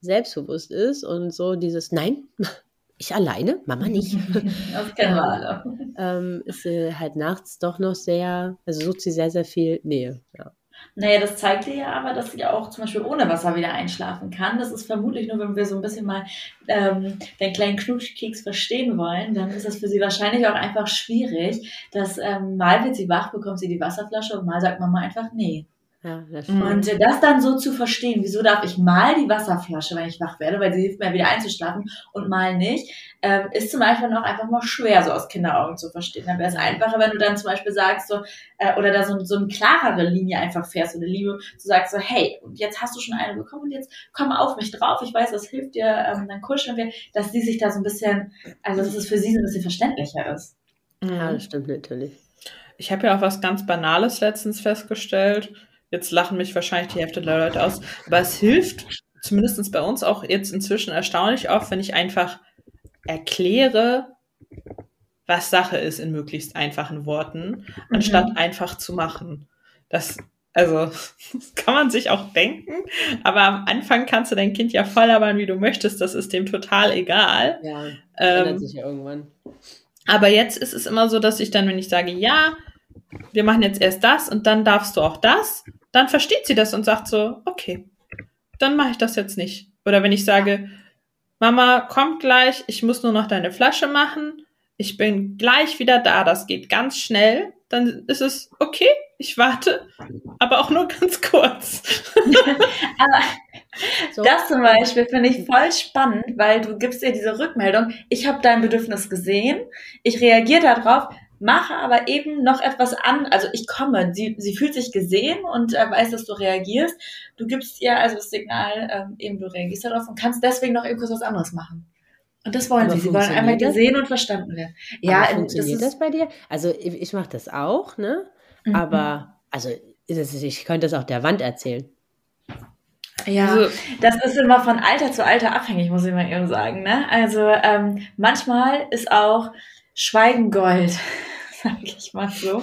selbstbewusst ist und so dieses, nein, ich alleine, Mama nicht. Das kennen wir alle. ähm, ist sie halt nachts doch noch sehr, also sucht sie sehr, sehr viel Nähe. Ja. Naja, das zeigt dir ja aber, dass sie auch zum Beispiel ohne Wasser wieder einschlafen kann. Das ist vermutlich nur, wenn wir so ein bisschen mal ähm, den kleinen Knutschkeks verstehen wollen, dann ist das für sie wahrscheinlich auch einfach schwierig, dass ähm, mal wird sie wach, bekommt sie die Wasserflasche und mal sagt Mama einfach nee. Ja, das. Und das dann so zu verstehen, wieso darf ich mal die Wasserflasche, wenn ich wach werde, weil sie hilft mir wieder einzuschlafen und mal nicht, ähm, ist zum Beispiel noch einfach mal schwer, so aus Kinderaugen zu verstehen. Dann wäre es einfacher, wenn du dann zum Beispiel sagst, so, äh, oder da so, so eine klarere Linie einfach fährst, so eine Linie, du sagst so, hey, und jetzt hast du schon eine bekommen und jetzt komm auf mich drauf, ich weiß, das hilft dir, ähm, dann kuscheln wir, dass sie sich da so ein bisschen, also dass es für sie so ein bisschen verständlicher ist. ja, Mhm. das stimmt natürlich. Ich habe ja auch was ganz Banales letztens festgestellt. Jetzt lachen mich wahrscheinlich die Hälfte der Leute aus. Aber es hilft, zumindest bei uns auch jetzt inzwischen erstaunlich oft, wenn ich einfach erkläre, was Sache ist in möglichst einfachen Worten, anstatt einfach zu machen. Das, also, das kann man sich auch denken, aber am Anfang kannst du dein Kind ja voll labern, wie du möchtest. Das ist dem total egal. Ja, Ähm, ändert sich ja irgendwann. aber jetzt ist es immer so, dass ich dann, wenn ich sage, ja, wir machen jetzt erst das und dann darfst du auch das, dann versteht sie das und sagt so, okay, dann mache ich das jetzt nicht. Oder wenn ich sage, Mama, kommt gleich, ich muss nur noch deine Flasche machen, ich bin gleich wieder da, das geht ganz schnell, dann ist es okay, ich warte, aber auch nur ganz kurz. Aber So, Das zum Beispiel finde ich voll spannend, weil du gibst ihr diese Rückmeldung, ich habe dein Bedürfnis gesehen, ich reagiere darauf, mache aber eben noch etwas an, also ich komme, sie, sie fühlt sich gesehen und äh, weiß, dass du reagierst. Du gibst ihr also das Signal, ähm, eben du reagierst darauf und kannst deswegen noch eben kurz was anderes machen. Und das wollen Aber sie. Sie wollen einmal das? gesehen und verstanden werden. ja, aber ähm, funktioniert das, ist, bei dir? Also ich, ich mache das auch, ne? Mhm. Aber, also das ist, ich könnte das auch der Wand erzählen. Ja, Also, das ist immer von Alter zu Alter abhängig, muss ich mal eben sagen. Ne? Also ähm, manchmal ist auch Schweigen Gold, sag ich mal so.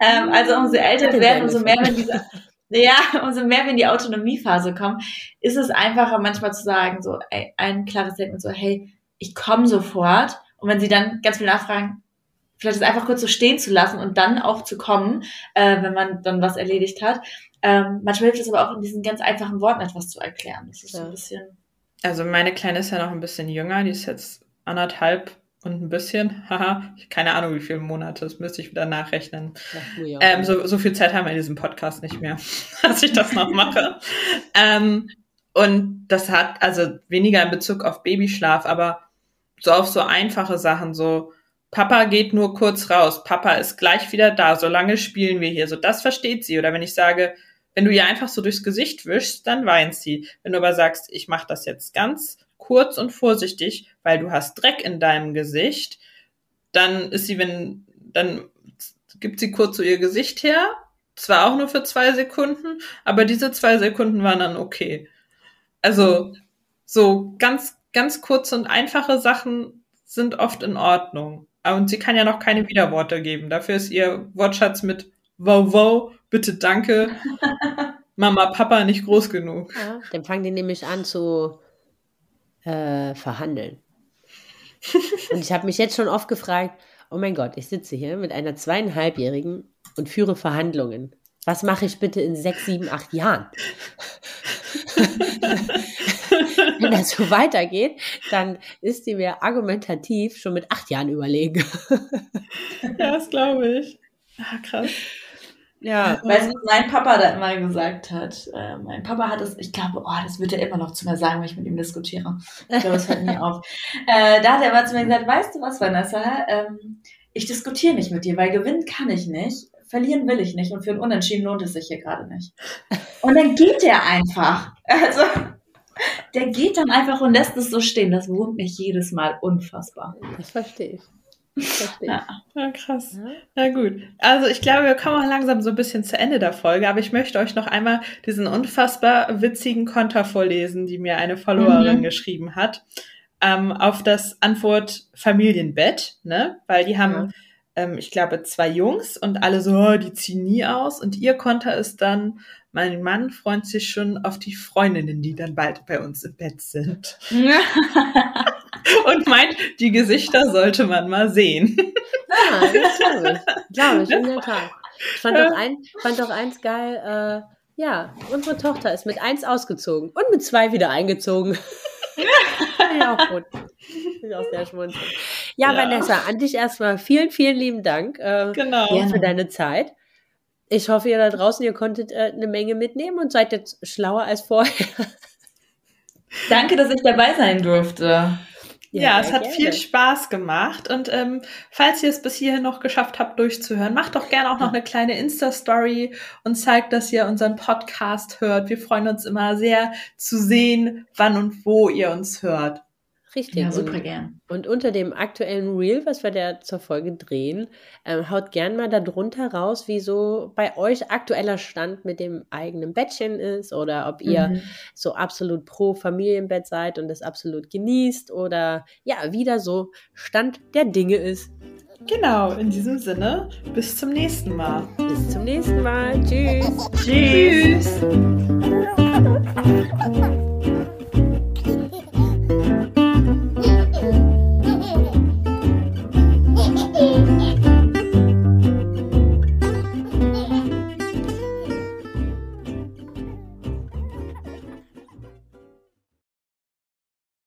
Ähm, also umso älter wir werden, umso mehr wir in diese, ja, umso mehr wir in die Autonomiephase kommen, ist es einfacher manchmal zu sagen, so ey, ein klares Statement, so hey, ich komme sofort. Und wenn sie dann ganz viel nachfragen, vielleicht es einfach kurz so stehen zu lassen und dann auch zu kommen, äh, wenn man dann was erledigt hat. Ähm, manchmal hilft es aber auch in diesen ganz einfachen Worten etwas zu erklären. Das ist so ein bisschen. Also meine Kleine ist ja noch ein bisschen jünger, die ist jetzt anderthalb und ein bisschen, haha, keine Ahnung wie viele Monate, das müsste ich wieder nachrechnen. Mir ja. Ähm, so, so viel Zeit haben wir in diesem Podcast nicht mehr, dass ich das noch mache. ähm, und das hat also weniger in Bezug auf Babyschlaf, aber so auf so einfache Sachen, so Papa geht nur kurz raus, Papa ist gleich wieder da, so lange spielen wir hier, so das versteht sie. Oder wenn ich sage, wenn du ihr einfach so durchs Gesicht wischst, dann weint sie. Wenn du aber sagst, ich mache das jetzt ganz kurz und vorsichtig, weil du hast Dreck in deinem Gesicht, dann ist sie, wenn, dann gibt sie kurz so ihr Gesicht her, zwar auch nur für zwei Sekunden, aber diese zwei Sekunden waren dann okay. Also so ganz, ganz kurze und einfache Sachen sind oft in Ordnung. Und sie kann ja noch keine Widerworte geben. Dafür ist ihr Wortschatz mit wow, wow, bitte danke, Mama, Papa nicht groß genug. Ja, dann fangen die nämlich an zu äh, verhandeln. Und ich habe mich jetzt schon oft gefragt, oh mein Gott, ich sitze hier mit einer zweieinhalbjährigen und führe Verhandlungen. Was mache ich bitte in sechs, sieben, acht Jahren? Wenn das so weitergeht, dann ist die mir argumentativ schon mit acht Jahren überlegen. Ja, das glaube ich. Ah, krass. Ja, Weißt du, was mein Papa da immer gesagt hat? Äh, mein Papa hat es, ich glaube, oh, das wird er immer noch zu mir sagen, wenn ich mit ihm diskutiere. Ich glaube, das hört nie auf. Äh, da hat er immer zu mir gesagt, weißt du was, Vanessa? Ähm, ich diskutiere nicht mit dir, weil gewinnen kann ich nicht, verlieren will ich nicht und für ein Unentschieden lohnt es sich hier gerade nicht. Und dann geht er einfach. Also, der geht dann einfach und lässt es so stehen. Das wurmt mich jedes Mal unfassbar. das verstehe ich. Verstehe. Ja. Ja, krass. Ja. Na gut. Also ich glaube, wir kommen auch langsam so ein bisschen zu Ende der Folge, aber ich möchte euch noch einmal diesen unfassbar witzigen Konter vorlesen, die mir eine Followerin Mhm. geschrieben hat, ähm, auf das Antwort Familienbett, ne? Weil die haben Ja. ähm, ich glaube, zwei Jungs und alle so, oh, die ziehen nie aus. Und ihr Konter ist dann, mein Mann freut sich schon auf die Freundinnen, die dann bald bei uns im Bett sind. und meint, die Gesichter sollte man mal sehen. Ja, das glaube ich. Glaube ich, in der Tat. Ich fand doch, ein, fand doch eins geil, äh, ja, unsere Tochter ist mit eins ausgezogen und mit zwei wieder eingezogen. ja, auch gut. Ich auch sehr schmunzeln. Ja, ja, Vanessa, an dich erstmal vielen, vielen lieben Dank äh, genau. für deine Zeit. Ich hoffe, ihr da draußen, ihr konntet äh, eine Menge mitnehmen und seid jetzt schlauer als vorher. Danke, dass ich dabei sein durfte. Ja, ja es hat gerne. viel Spaß gemacht. Und ähm, falls ihr es bis hierhin noch geschafft habt, durchzuhören, macht doch gerne auch noch eine kleine Insta-Story und zeigt, dass ihr unseren Podcast hört. Wir freuen uns immer sehr zu sehen, wann und wo ihr uns hört. Richtig. Ja, super und, gern. Und unter dem aktuellen Reel, was wir da zur Folge drehen, ähm, haut gern mal darunter raus, wie so bei euch aktueller Stand mit dem eigenen Bettchen ist oder ob ihr mhm. so absolut pro Familienbett seid und das absolut genießt oder ja, wieder so Stand der Dinge ist. Genau, in diesem Sinne, bis zum nächsten Mal. Bis zum nächsten Mal. Tschüss. Tschüss. Tschüss.